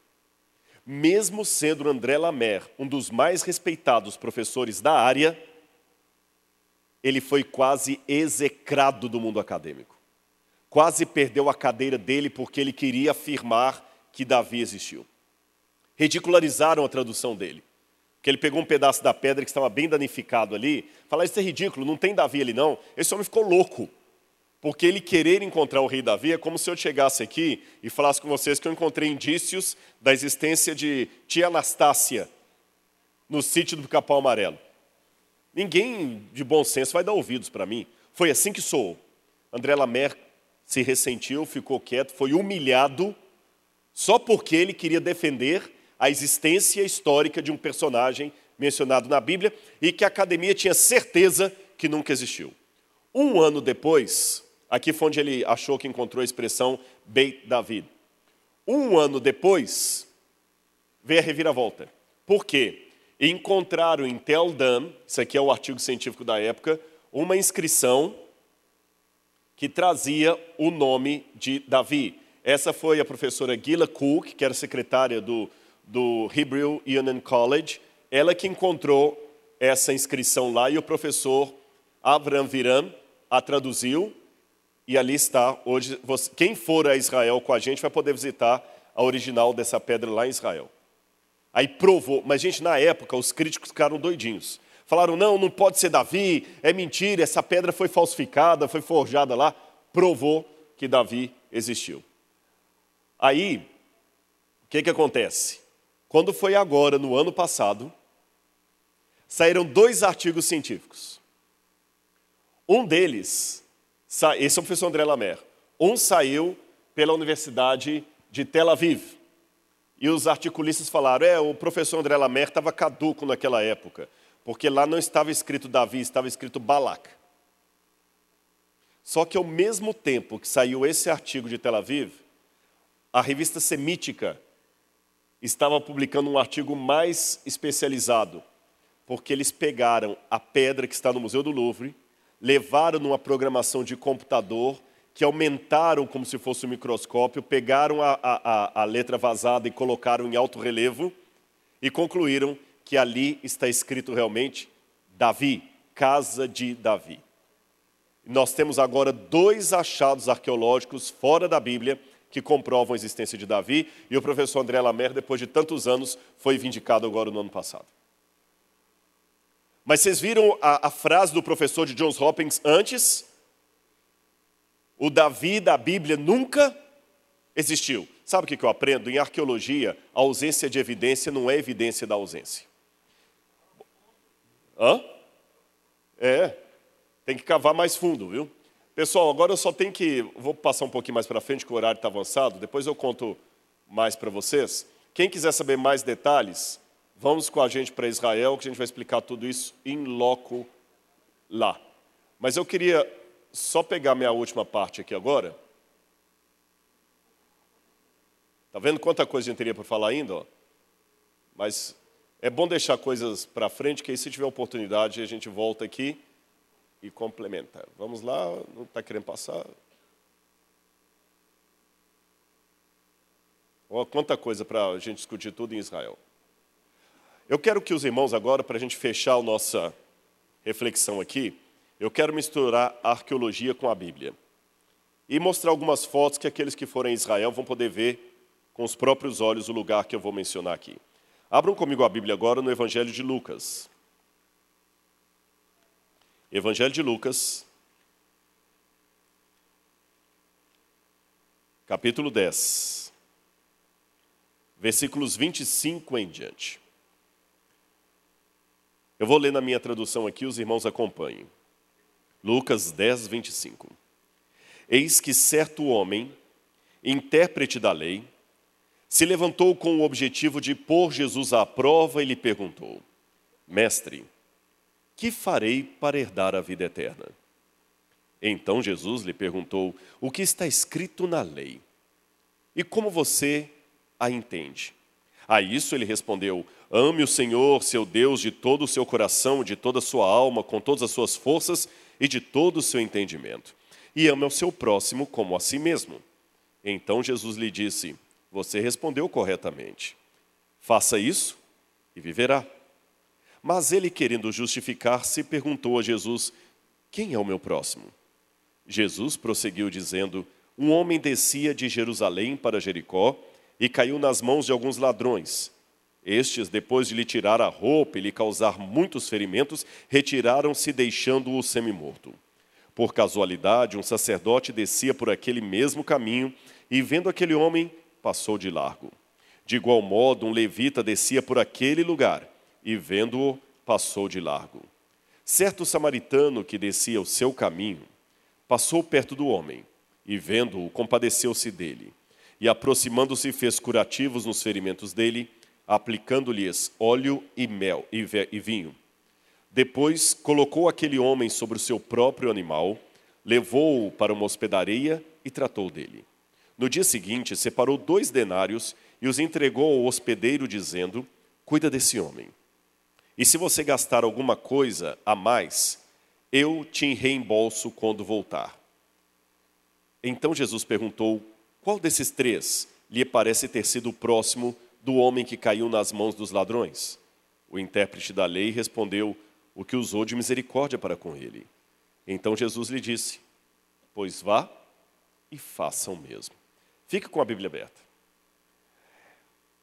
Mesmo sendo André Lamer um dos mais respeitados professores da área, ele foi quase execrado do mundo acadêmico. Quase perdeu a cadeira dele porque ele queria afirmar que Davi existiu. Ridicularizaram a tradução dele. Que ele pegou um pedaço da pedra que estava bem danificado ali, falaram: Isso é ridículo, não tem Davi ali não. Esse homem ficou louco. Porque ele querer encontrar o rei Davi é como se eu chegasse aqui e falasse com vocês que eu encontrei indícios da existência de tia Anastácia no sítio do Capão Amarelo. Ninguém de bom senso vai dar ouvidos para mim. Foi assim que sou. André Lamer se ressentiu, ficou quieto, foi humilhado só porque ele queria defender a existência histórica de um personagem mencionado na Bíblia e que a academia tinha certeza que nunca existiu. Um ano depois, aqui foi onde ele achou que encontrou a expressão Beit David. Um ano depois, veio a reviravolta. Por quê? Encontraram em Tel Dan, isso aqui é o artigo científico da época, uma inscrição que trazia o nome de Davi. Essa foi a professora Gila Cook, que era secretária do, do Hebrew Union College, ela que encontrou essa inscrição lá e o professor Avram Viram a traduziu e ali está. Hoje, você, quem for a Israel com a gente vai poder visitar a original dessa pedra lá em Israel. Aí provou, mas gente, na época os críticos ficaram doidinhos. Falaram: não, não pode ser Davi, é mentira, essa pedra foi falsificada, foi forjada lá. Provou que Davi existiu. Aí, o que, que acontece? Quando foi agora, no ano passado, saíram dois artigos científicos. Um deles, esse é o professor André Lamer, um saiu pela Universidade de Tel Aviv. E os articulistas falaram: é, o professor André Lamer estava caduco naquela época porque lá não estava escrito Davi, estava escrito Balac. Só que ao mesmo tempo que saiu esse artigo de Tel Aviv, a revista semítica estava publicando um artigo mais especializado, porque eles pegaram a pedra que está no Museu do Louvre, levaram numa programação de computador, que aumentaram como se fosse um microscópio, pegaram a, a, a letra vazada e colocaram em alto relevo e concluíram que ali está escrito realmente Davi, casa de Davi. Nós temos agora dois achados arqueológicos fora da Bíblia que comprovam a existência de Davi, e o professor André Lamer, depois de tantos anos, foi vindicado agora no ano passado. Mas vocês viram a, a frase do professor de Johns Hopkins antes? O Davi da Bíblia nunca existiu. Sabe o que eu aprendo? Em arqueologia, a ausência de evidência não é evidência da ausência. Hã? É, tem que cavar mais fundo, viu? Pessoal, agora eu só tenho que. Vou passar um pouquinho mais para frente, que o horário está avançado, depois eu conto mais para vocês. Quem quiser saber mais detalhes, vamos com a gente para Israel, que a gente vai explicar tudo isso em loco lá. Mas eu queria só pegar minha última parte aqui agora. Tá vendo quanta coisa a gente teria para falar ainda? Ó? Mas é bom deixar coisas para frente, que aí se tiver oportunidade a gente volta aqui e complementa. Vamos lá, não está querendo passar? Olha quanta coisa para a gente discutir tudo em Israel. Eu quero que os irmãos agora, para a gente fechar a nossa reflexão aqui, eu quero misturar a arqueologia com a Bíblia. E mostrar algumas fotos que aqueles que forem a Israel vão poder ver com os próprios olhos o lugar que eu vou mencionar aqui. Abram comigo a Bíblia agora no Evangelho de Lucas. Evangelho de Lucas, capítulo 10, versículos 25 em diante. Eu vou ler na minha tradução aqui, os irmãos acompanhem. Lucas 10, 25. Eis que certo homem, intérprete da lei, se levantou com o objetivo de pôr Jesus à prova e lhe perguntou: Mestre, que farei para herdar a vida eterna? Então Jesus lhe perguntou: O que está escrito na lei? E como você a entende? A isso ele respondeu: Ame o Senhor, seu Deus, de todo o seu coração, de toda a sua alma, com todas as suas forças e de todo o seu entendimento e ame ao seu próximo como a si mesmo. Então Jesus lhe disse: Você respondeu corretamente. Faça isso e viverá. Mas ele, querendo justificar-se, perguntou a Jesus: Quem é o meu próximo? Jesus prosseguiu dizendo: Um homem descia de Jerusalém para Jericó e caiu nas mãos de alguns ladrões. Estes, depois de lhe tirar a roupa e lhe causar muitos ferimentos, retiraram-se, deixando-o semi-morto. Por casualidade, um sacerdote descia por aquele mesmo caminho e, vendo aquele homem, passou de largo. De igual modo, um levita descia por aquele lugar e, vendo-o, passou de largo. Certo samaritano que descia o seu caminho passou perto do homem e, vendo-o, compadeceu-se dele. E, aproximando-se, fez curativos nos ferimentos dele aplicando-lhes óleo e mel e vinho. Depois colocou aquele homem sobre o seu próprio animal, levou-o para uma hospedaria e tratou dele. No dia seguinte, separou dois denários e os entregou ao hospedeiro, dizendo: Cuida desse homem. E se você gastar alguma coisa a mais, eu te reembolso quando voltar. Então Jesus perguntou: Qual desses três lhe parece ter sido o próximo do homem que caiu nas mãos dos ladrões? O intérprete da lei respondeu: O que usou de misericórdia para com ele. Então Jesus lhe disse: Pois vá e faça o mesmo. Fique com a Bíblia aberta.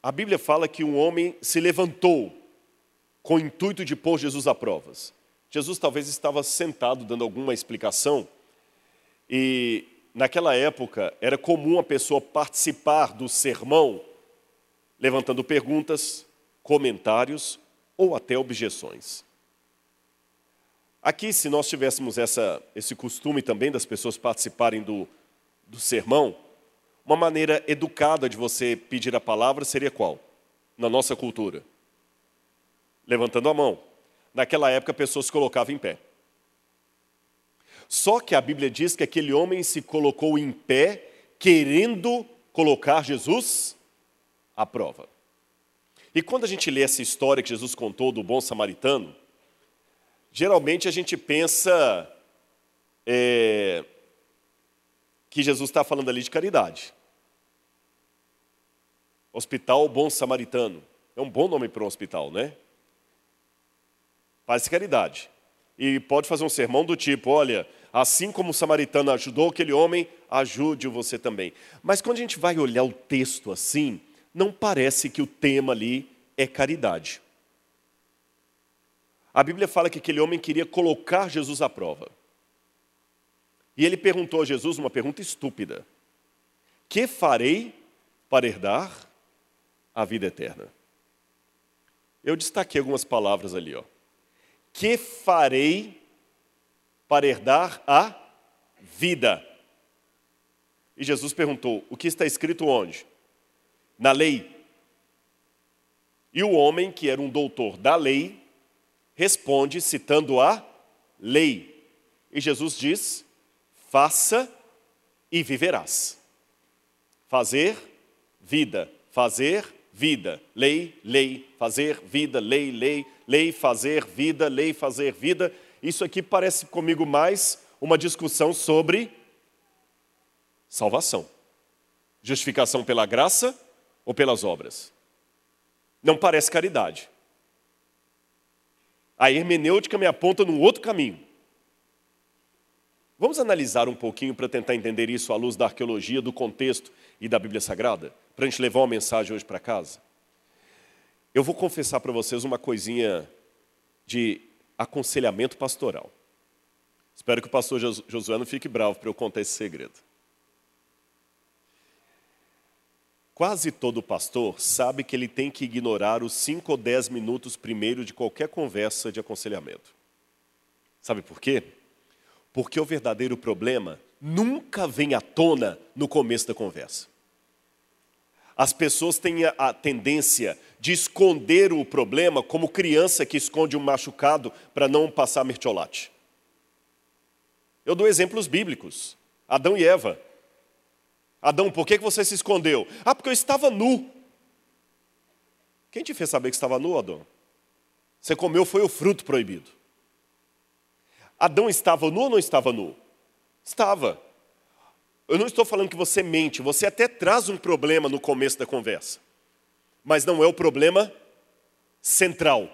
A Bíblia fala que um homem se levantou com o intuito de pôr Jesus a provas. Jesus talvez estava sentado dando alguma explicação e naquela época era comum a pessoa participar do sermão levantando perguntas, comentários ou até objeções. Aqui, se nós tivéssemos essa, esse costume também das pessoas participarem do, do sermão, uma maneira educada de você pedir a palavra seria qual? Na nossa cultura? Levantando a mão. Naquela época, a pessoa se colocava em pé. Só que a Bíblia diz que aquele homem se colocou em pé, querendo colocar Jesus à prova. E quando a gente lê essa história que Jesus contou do bom samaritano, geralmente a gente pensa é, que Jesus está falando ali de caridade. Hospital Bom Samaritano. É um bom nome para um hospital, né? Parece caridade. E pode fazer um sermão do tipo: olha, assim como o samaritano ajudou aquele homem, ajude você também. Mas quando a gente vai olhar o texto assim, não parece que o tema ali é caridade. A Bíblia fala que aquele homem queria colocar Jesus à prova. E ele perguntou a Jesus uma pergunta estúpida: Que farei para herdar a vida eterna? Eu destaquei algumas palavras ali, ó. Que farei para herdar a vida? E Jesus perguntou: O que está escrito onde? na lei. E o homem, que era um doutor da lei, responde citando a lei. E Jesus diz: faça e viverás. Fazer, vida. Fazer, vida. Lei, lei. Fazer, vida, lei, lei. Lei, fazer, vida, lei, fazer, vida. Isso aqui parece comigo mais uma discussão sobre salvação. Justificação pela graça ou pelas obras? Não parece caridade. A hermenêutica me aponta num outro caminho. Vamos analisar um pouquinho para tentar entender isso à luz da arqueologia, do contexto e da Bíblia Sagrada, para a gente levar uma mensagem hoje para casa. Eu vou confessar para vocês uma coisinha de aconselhamento pastoral. Espero que o pastor Josué não fique bravo para eu contar esse segredo. Quase todo pastor sabe que ele tem que ignorar os 5 ou 10 minutos primeiro de qualquer conversa de aconselhamento. Sabe por quê? Porque o verdadeiro problema nunca vem à tona no começo da conversa. As pessoas têm a tendência de esconder o problema como criança que esconde um machucado para não passar mertiolate. Eu dou exemplos bíblicos. Adão e Eva. Adão, por que você se escondeu? Ah, porque eu estava nu. Quem te fez saber que estava nu, Adão? Você comeu foi o fruto proibido. Adão estava nu ou não estava nu? Estava. Eu não estou falando que você mente, você até traz um problema no começo da conversa, mas não é o problema central,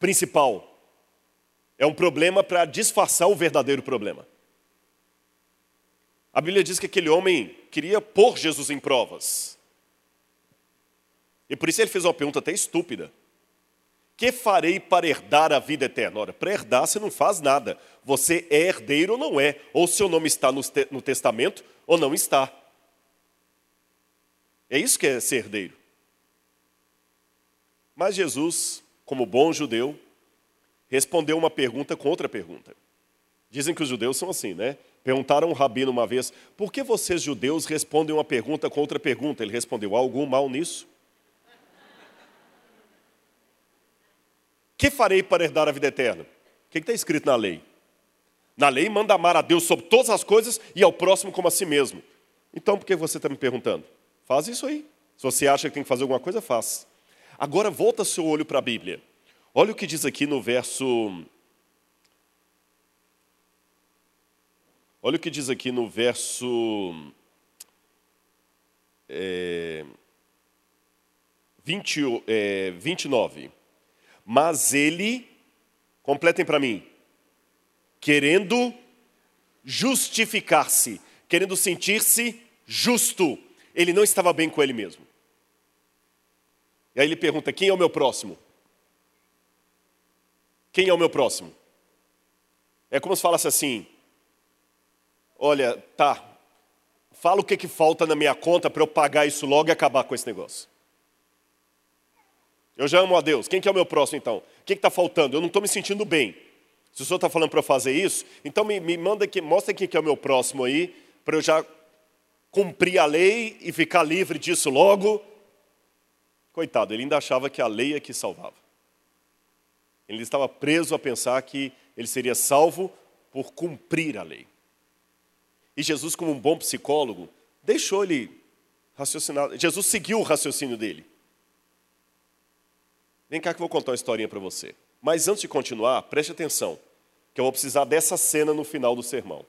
principal. É um problema para disfarçar o verdadeiro problema. A Bíblia diz que aquele homem queria pôr Jesus em provas. E por isso ele fez uma pergunta até estúpida. Que farei para herdar a vida eterna? Ora, para herdar você não faz nada. Você é herdeiro ou não é. Ou seu nome está no, no testamento ou não está. É isso que é ser herdeiro. Mas Jesus, como bom judeu, respondeu uma pergunta com outra pergunta. Dizem que os judeus são assim, né? Perguntaram um rabino uma vez: por que vocês judeus respondem uma pergunta com outra pergunta? Ele respondeu: há algum mal nisso? Que farei para herdar a vida eterna? O que está escrito na lei? Na lei manda amar a Deus sobre todas as coisas e ao próximo como a si mesmo. Então por que você está me perguntando? Faz isso aí. Se você acha que tem que fazer alguma coisa, faz. Agora volta seu olho para a Bíblia. Olha o que diz aqui no verso. Olha o que diz aqui no verso. É, 20, é, 29. Mas ele, completem para mim, querendo justificar-se, querendo sentir-se justo. Ele não estava bem com ele mesmo. E aí ele pergunta: quem é o meu próximo? Quem é o meu próximo? É como se falasse assim: olha, tá, fala o que, que falta na minha conta para eu pagar isso logo e acabar com esse negócio. Eu já amo a Deus. Quem que é o meu próximo então? O que está faltando? Eu não estou me sentindo bem. Se o senhor está falando para eu fazer isso, então me, me manda aqui, mostra quem que é o meu próximo aí, para eu já cumprir a lei e ficar livre disso logo. Coitado, ele ainda achava que a lei é que salvava. Ele estava preso a pensar que ele seria salvo por cumprir a lei. E Jesus, como um bom psicólogo, deixou ele raciocinar. Jesus seguiu o raciocínio dele. Vem cá que eu vou contar uma historinha para você. Mas antes de continuar, preste atenção, que eu vou precisar dessa cena no final do sermão.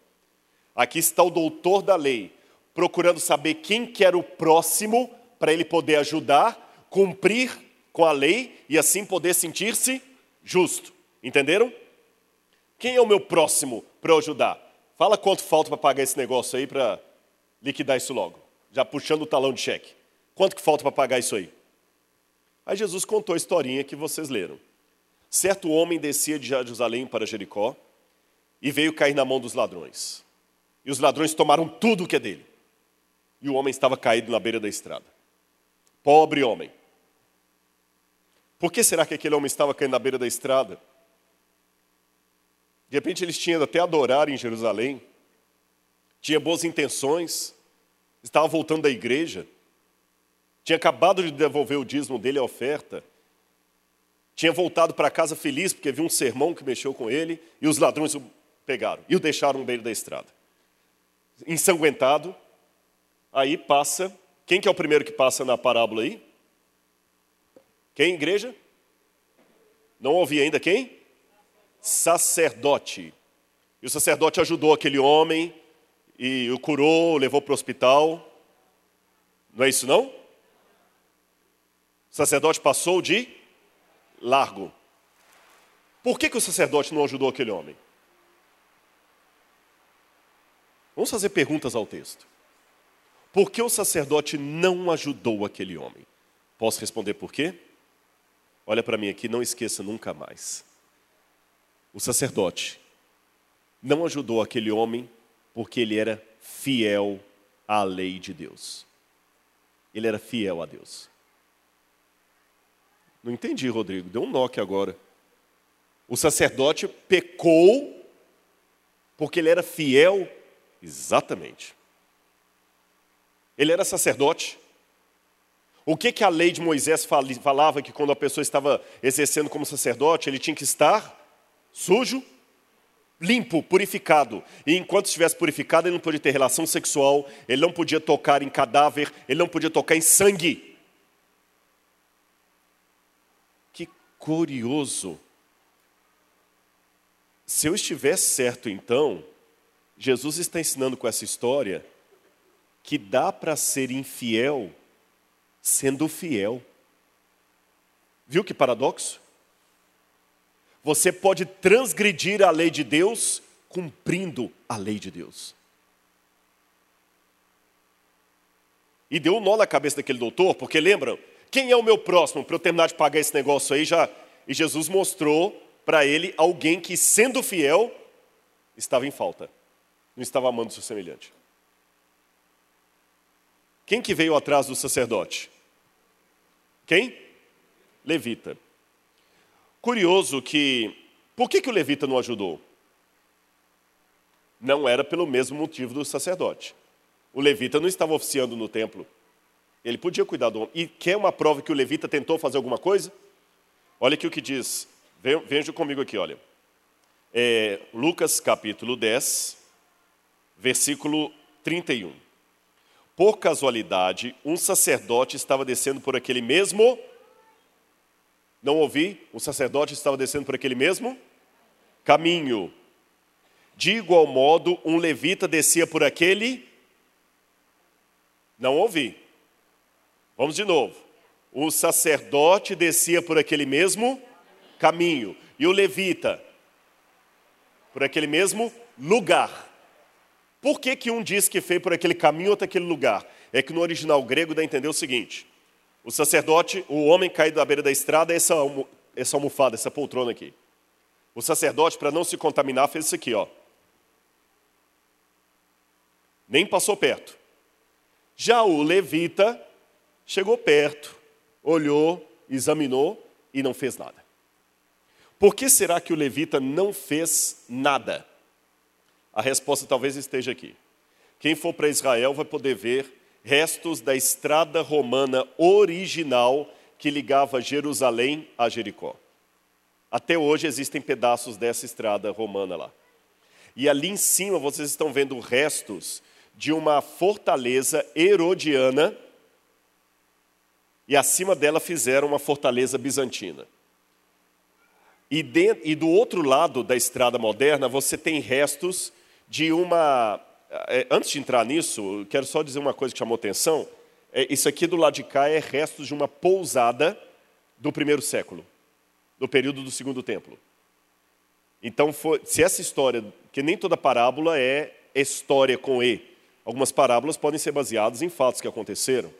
Aqui está o doutor da lei, procurando saber quem que era o próximo para ele poder ajudar, cumprir com a lei e assim poder sentir-se justo. Entenderam? Quem é o meu próximo para eu ajudar? Fala quanto falta para pagar esse negócio aí para liquidar isso logo. Já puxando o talão de cheque. Quanto que falta para pagar isso aí? Aí Jesus contou a historinha que vocês leram. Certo homem descia de Jerusalém para Jericó e veio cair na mão dos ladrões. E os ladrões tomaram tudo o que é dele. E o homem estava caído na beira da estrada. Pobre homem. Por que será que aquele homem estava caindo na beira da estrada? De repente eles tinham até adorar em Jerusalém, tinha boas intenções, estava voltando da igreja, tinha acabado de devolver o dízimo dele, a oferta. Tinha voltado para casa feliz porque viu um sermão que mexeu com ele e os ladrões o pegaram e o deixaram no meio da estrada. Ensanguentado, aí passa. Quem que é o primeiro que passa na parábola aí? Quem, igreja? Não ouvi ainda quem? Sacerdote. E o sacerdote ajudou aquele homem e o curou, o levou para o hospital. Não é isso não? Sacerdote passou de largo. Por que, que o sacerdote não ajudou aquele homem? Vamos fazer perguntas ao texto. Por que o sacerdote não ajudou aquele homem? Posso responder por quê? Olha para mim aqui, não esqueça nunca mais. O sacerdote não ajudou aquele homem porque ele era fiel à lei de Deus. Ele era fiel a Deus. Não entendi, Rodrigo. Deu um nó aqui agora. O sacerdote pecou porque ele era fiel. Exatamente. Ele era sacerdote. O que, que a lei de Moisés falava que quando a pessoa estava exercendo como sacerdote, ele tinha que estar sujo, limpo, purificado. E enquanto estivesse purificado, ele não podia ter relação sexual, ele não podia tocar em cadáver, ele não podia tocar em sangue. Curioso. Se eu estiver certo, então, Jesus está ensinando com essa história que dá para ser infiel sendo fiel. Viu que paradoxo? Você pode transgredir a lei de Deus cumprindo a lei de Deus. E deu um nó na cabeça daquele doutor, porque lembram, quem é o meu próximo para eu terminar de pagar esse negócio aí já? E Jesus mostrou para ele alguém que, sendo fiel, estava em falta, não estava amando seu semelhante. Quem que veio atrás do sacerdote? Quem? Levita. Curioso que, por que, que o levita não ajudou? Não era pelo mesmo motivo do sacerdote. O levita não estava oficiando no templo. Ele podia cuidar do homem. E quer uma prova que o levita tentou fazer alguma coisa? Olha aqui o que diz. Veja comigo aqui, olha. É, Lucas capítulo 10, versículo 31. Por casualidade, um sacerdote estava descendo por aquele mesmo não ouvi? O sacerdote estava descendo por aquele mesmo caminho. De igual modo, um levita descia por aquele. Não ouvi. Vamos de novo. O sacerdote descia por aquele mesmo caminho. E o levita por aquele mesmo lugar. Por que, que um diz que fez por aquele caminho, outro aquele lugar? É que no original grego dá a entender o seguinte: o sacerdote, o homem caído à beira da estrada, essa, essa almofada, essa poltrona aqui. O sacerdote, para não se contaminar, fez isso aqui, ó. Nem passou perto. Já o levita chegou perto, olhou, examinou e não fez nada. Por que será que o levita não fez nada? A resposta talvez esteja aqui. Quem for para Israel vai poder ver restos da estrada romana original que ligava Jerusalém a Jericó. Até hoje existem pedaços dessa estrada romana lá. E ali em cima vocês estão vendo restos de uma fortaleza herodiana e acima dela fizeram uma fortaleza bizantina. E, de, e do outro lado da estrada moderna você tem restos de uma é, antes de entrar nisso, quero só dizer uma coisa que chamou atenção. É, isso aqui do lado de cá é restos de uma pousada do primeiro século, do período do segundo templo. Então, foi, se essa história, que nem toda parábola é história com E, algumas parábolas podem ser baseadas em fatos que aconteceram.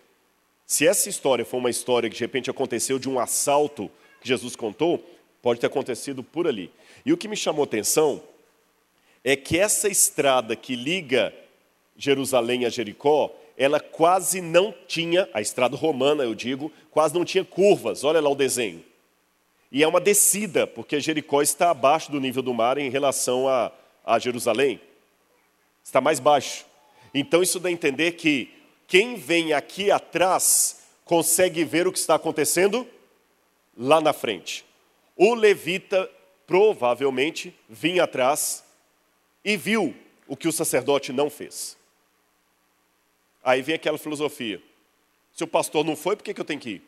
Se essa história for uma história que de repente aconteceu de um assalto que Jesus contou, pode ter acontecido por ali. E o que me chamou atenção é que essa estrada que liga Jerusalém a Jericó, ela quase não tinha, a estrada romana eu digo, quase não tinha curvas, olha lá o desenho. E é uma descida, porque Jericó está abaixo do nível do mar em relação a, a Jerusalém. Está mais baixo. Então isso dá a entender que quem vem aqui atrás consegue ver o que está acontecendo lá na frente. O levita provavelmente vinha atrás e viu o que o sacerdote não fez. Aí vem aquela filosofia: se o pastor não foi, por que, eu tenho que ir?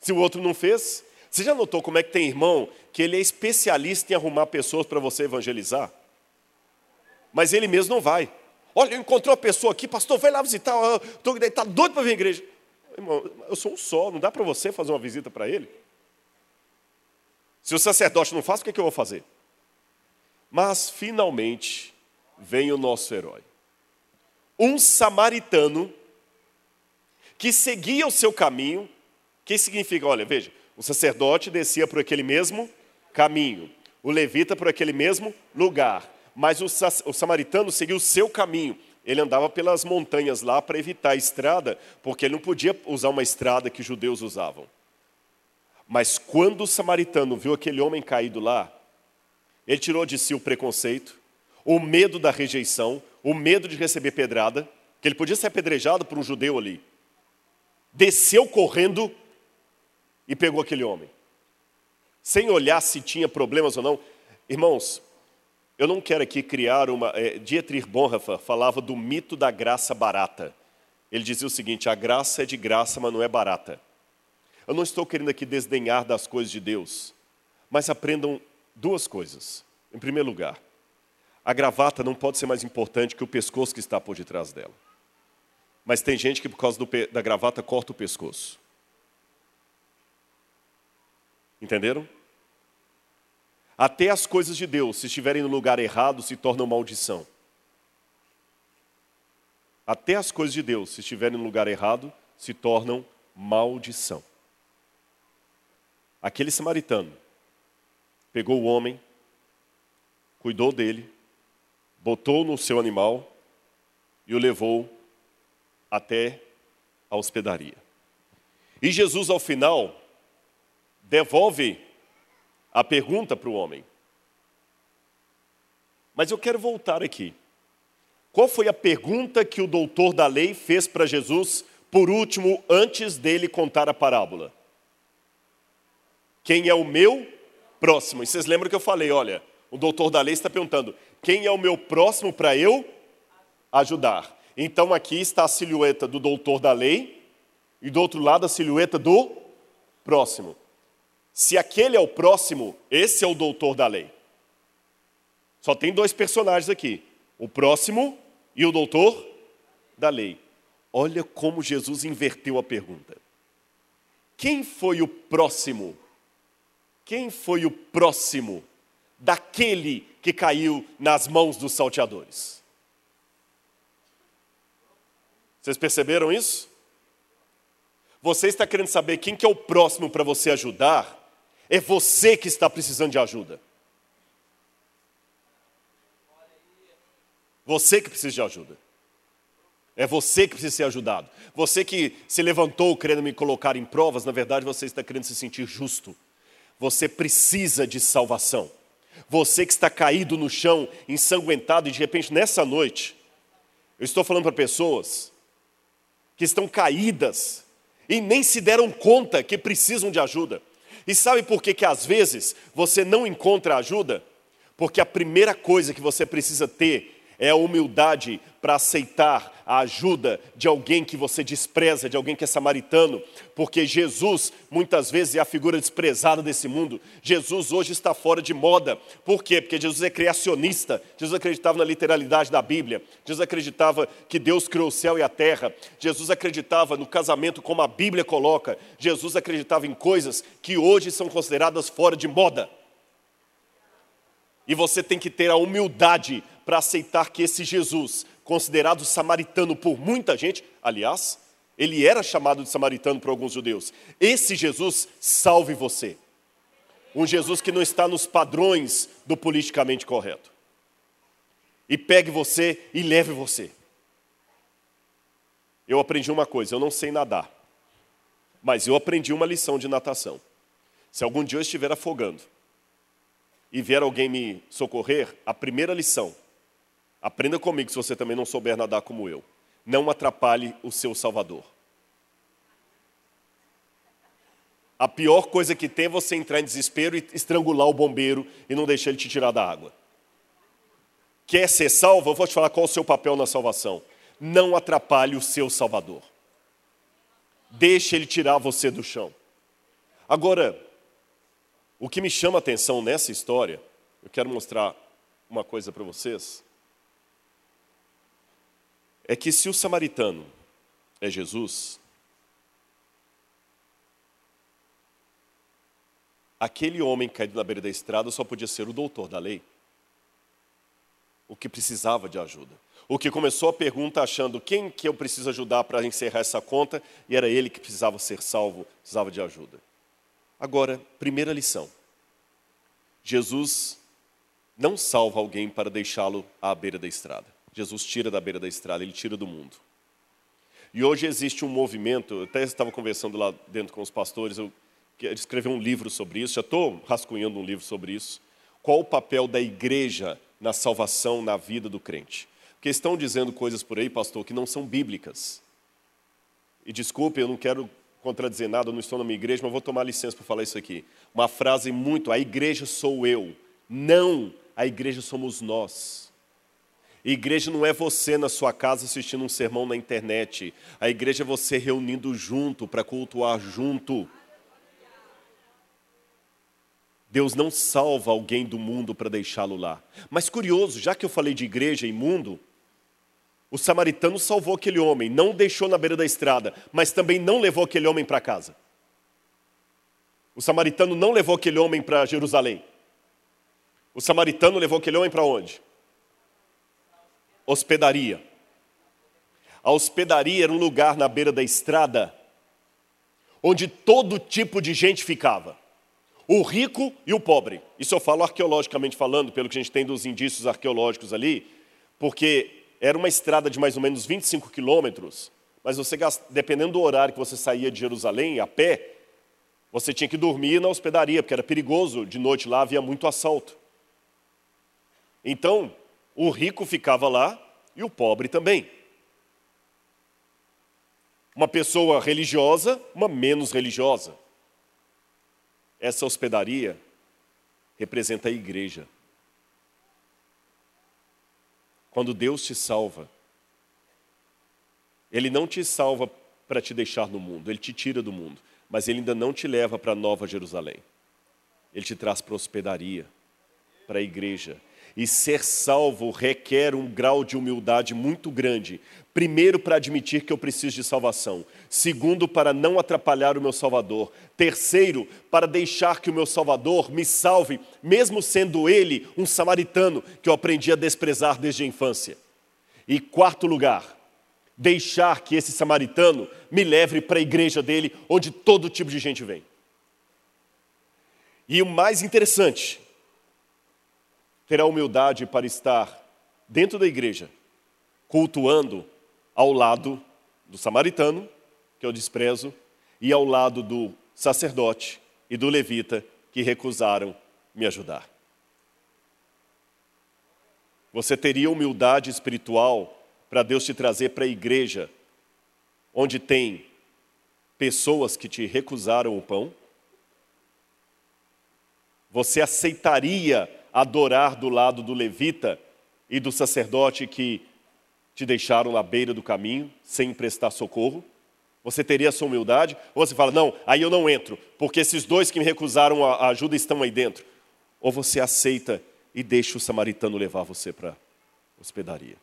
Se o outro não fez, você já notou como é que tem irmão que ele é especialista em arrumar pessoas para você evangelizar? Mas ele mesmo não vai. Olha, eu encontrei uma pessoa aqui, pastor, vai lá visitar, estou tá doido para vir à igreja. Irmão, eu sou um só, não dá para você fazer uma visita para ele? Se o sacerdote não faz, o que, é que eu vou fazer? Mas, finalmente, vem o nosso herói. Um samaritano que seguia o seu caminho, que significa, olha, veja, o sacerdote descia por aquele mesmo caminho, o levita por aquele mesmo lugar, mas o, o samaritano seguiu o seu caminho. Ele andava pelas montanhas lá para evitar a estrada, porque ele não podia usar uma estrada que os judeus usavam. Mas quando o samaritano viu aquele homem caído lá, ele tirou de si o preconceito, o medo da rejeição, o medo de receber pedrada, que ele podia ser apedrejado por um judeu ali. Desceu correndo e pegou aquele homem. Sem olhar se tinha problemas ou não. Irmãos, eu não quero aqui criar uma. É, Dietrich Bonhoeffer falava do mito da graça barata. Ele dizia o seguinte: a graça é de graça, mas não é barata. Eu não estou querendo aqui desdenhar das coisas de Deus, mas aprendam duas coisas. Em primeiro lugar, a gravata não pode ser mais importante que o pescoço que está por detrás dela. Mas tem gente que, por causa do, da gravata, corta o pescoço. Entenderam? Até as coisas de Deus, se estiverem no lugar errado, se tornam maldição. Até as coisas de Deus, se estiverem no lugar errado, se tornam maldição. Aquele samaritano pegou o homem, cuidou dele, botou no seu animal e o levou até a hospedaria. E Jesus, ao final, devolve a pergunta para o homem. Mas eu quero voltar aqui. Qual foi a pergunta que o doutor da lei fez para Jesus, por último, antes dele contar a parábola? Quem é o meu próximo? E vocês lembram que eu falei: olha, o doutor da lei está perguntando: quem é o meu próximo para eu ajudar? Então aqui está a silhueta do doutor da lei e do outro lado a silhueta do próximo. Se aquele é o próximo, esse é o doutor da lei. Só tem dois personagens aqui: o próximo e o doutor da lei. Olha como Jesus inverteu a pergunta. Quem foi o próximo? Quem foi o próximo daquele que caiu nas mãos dos salteadores? Vocês perceberam isso? Você está querendo saber quem que é o próximo para você ajudar? É você que está precisando de ajuda. Você que precisa de ajuda. É você que precisa ser ajudado. Você que se levantou querendo me colocar em provas, na verdade você está querendo se sentir justo. Você precisa de salvação. Você que está caído no chão, ensanguentado, e de repente nessa noite, eu estou falando para pessoas que estão caídas e nem se deram conta que precisam de ajuda. E sabe por que, que às vezes você não encontra ajuda? Porque a primeira coisa que você precisa ter é a humildade para aceitar a ajuda de alguém que você despreza, de alguém que é samaritano, porque Jesus muitas vezes é a figura desprezada desse mundo. Jesus hoje está fora de moda. Por quê? Porque Jesus é criacionista. Jesus acreditava na literalidade da Bíblia. Jesus acreditava que Deus criou o céu e a terra. Jesus acreditava no casamento como a Bíblia coloca. Jesus acreditava em coisas que hoje são consideradas fora de moda. E você tem que ter a humildade para aceitar que esse Jesus, considerado samaritano por muita gente, aliás, ele era chamado de samaritano por alguns judeus, esse Jesus salve você. Um Jesus que não está nos padrões do politicamente correto. E pegue você e leve você. Eu aprendi uma coisa, eu não sei nadar, mas eu aprendi uma lição de natação. Se algum dia eu estiver afogando e vier alguém me socorrer, a primeira lição Aprenda comigo se você também não souber nadar como eu. Não atrapalhe o seu Salvador. A pior coisa que tem é você entrar em desespero e estrangular o bombeiro e não deixar ele te tirar da água. Quer ser salvo? Eu vou te falar qual é o seu papel na salvação. Não atrapalhe o seu Salvador. Deixe ele tirar você do chão. Agora, o que me chama a atenção nessa história, eu quero mostrar uma coisa para vocês é que se o samaritano é Jesus, aquele homem caído na beira da estrada só podia ser o doutor da lei, o que precisava de ajuda. O que começou a pergunta achando quem que eu preciso ajudar para encerrar essa conta, e era ele que precisava ser salvo, precisava de ajuda. Agora, primeira lição. Jesus não salva alguém para deixá-lo à beira da estrada. Jesus tira da beira da estrada, ele tira do mundo. E hoje existe um movimento, eu até estava conversando lá dentro com os pastores, eu escrevi um livro sobre isso, já estou rascunhando um livro sobre isso. Qual o papel da igreja na salvação, na vida do crente? Porque estão dizendo coisas por aí, pastor, que não são bíblicas. E desculpe, eu não quero contradizer nada, eu não estou na minha igreja, mas vou tomar licença para falar isso aqui. Uma frase muito: a igreja sou eu. Não, a igreja somos nós. Igreja não é você na sua casa assistindo um sermão na internet. A igreja é você reunindo junto para cultuar junto. Deus não salva alguém do mundo para deixá-lo lá. Mas curioso, já que eu falei de igreja e mundo, o samaritano salvou aquele homem, não o deixou na beira da estrada, mas também não levou aquele homem para casa. O samaritano não levou aquele homem para Jerusalém. O samaritano levou aquele homem para onde? Hospedaria. A hospedaria era um lugar na beira da estrada onde todo tipo de gente ficava. O rico e o pobre. Isso eu falo arqueologicamente falando, pelo que a gente tem dos indícios arqueológicos ali, porque era uma estrada de mais ou menos 25 quilômetros, mas você, dependendo do horário que você saía de Jerusalém a pé, você tinha que dormir na hospedaria, porque era perigoso, de noite lá havia muito assalto. Então, o rico ficava lá e o pobre também. Uma pessoa religiosa, uma menos religiosa. Essa hospedaria representa a igreja. Quando Deus te salva, Ele não te salva para te deixar no mundo, Ele te tira do mundo, mas Ele ainda não te leva para Nova Jerusalém. Ele te traz para a hospedaria, para a igreja, e ser salvo requer um grau de humildade muito grande. Primeiro, para admitir que eu preciso de salvação. Segundo, para não atrapalhar o meu Salvador. Terceiro, para deixar que o meu Salvador me salve, mesmo sendo ele um samaritano que eu aprendi a desprezar desde a infância. E quarto lugar, deixar que esse samaritano me leve para a igreja dele, onde todo tipo de gente vem. E o mais interessante, terá humildade para estar dentro da igreja, cultuando ao lado do samaritano, que eu desprezo, e ao lado do sacerdote e do levita, que recusaram me ajudar. Você teria humildade espiritual para Deus te trazer para a igreja, onde tem pessoas que te recusaram o pão? Você aceitaria adorar do lado do levita e do sacerdote que te deixaram na beira do caminho sem prestar socorro? Você teria essa humildade? Ou você fala, não, aí eu não entro, porque esses dois que me recusaram a ajuda estão aí dentro? Ou você aceita e deixa o samaritano levar você para a hospedaria?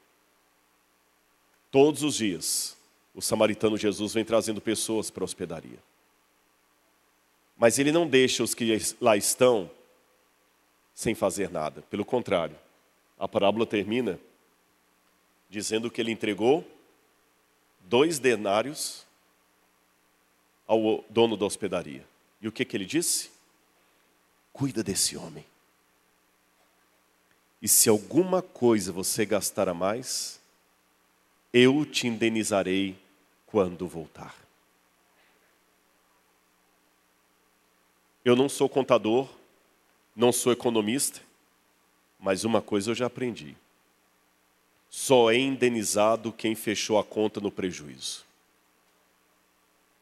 Todos os dias, o samaritano Jesus vem trazendo pessoas para a hospedaria. Mas ele não deixa os que lá estão sem fazer nada. Pelo contrário, a parábola termina dizendo que ele entregou dois denários ao dono da hospedaria. E o que, que ele disse? Cuida desse homem. E se alguma coisa você gastar a mais, eu te indenizarei quando voltar. Eu não sou contador, não sou economista, mas uma coisa eu já aprendi. Só é indenizado quem fechou a conta no prejuízo.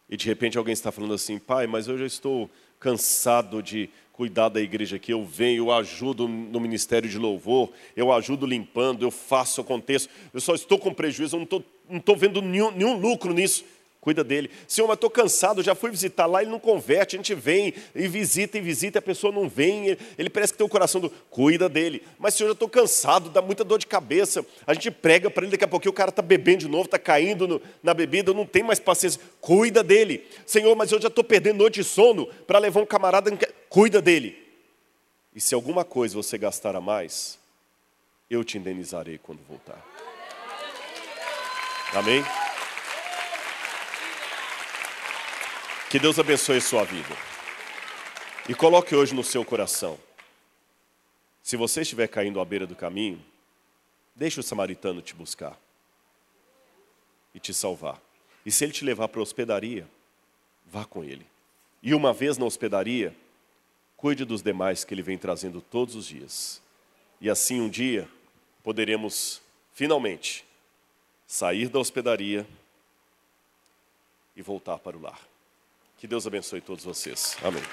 E de repente alguém está falando assim, pai, mas eu já estou cansado de cuidar da igreja aqui. Eu venho, eu ajudo no ministério de louvor, eu ajudo limpando, eu faço, aconteço. Eu só estou com prejuízo, eu não estou, não estou vendo nenhum, nenhum lucro nisso cuida dele. Senhor, mas estou cansado, já fui visitar lá, ele não converte, a gente vem e visita e visita, a pessoa não vem, ele parece que tem o coração do, cuida dele. Mas Senhor, eu estou cansado, dá muita dor de cabeça, a gente prega para ele, daqui a pouquinho o cara está bebendo de novo, está caindo no, na bebida, não tem mais paciência, cuida dele. Senhor, mas eu já estou perdendo noite de sono para levar um camarada, cuida dele. E se alguma coisa você gastar a mais, eu te indenizarei quando voltar. Amém? Que Deus abençoe sua vida. E coloque hoje no seu coração. Se você estiver caindo à beira do caminho, deixe o samaritano te buscar e te salvar. E se ele te levar para a hospedaria, vá com ele. E uma vez na hospedaria, cuide dos demais que ele vem trazendo todos os dias. E assim um dia poderemos finalmente sair da hospedaria e voltar para o lar. Que Deus abençoe todos vocês. Amém.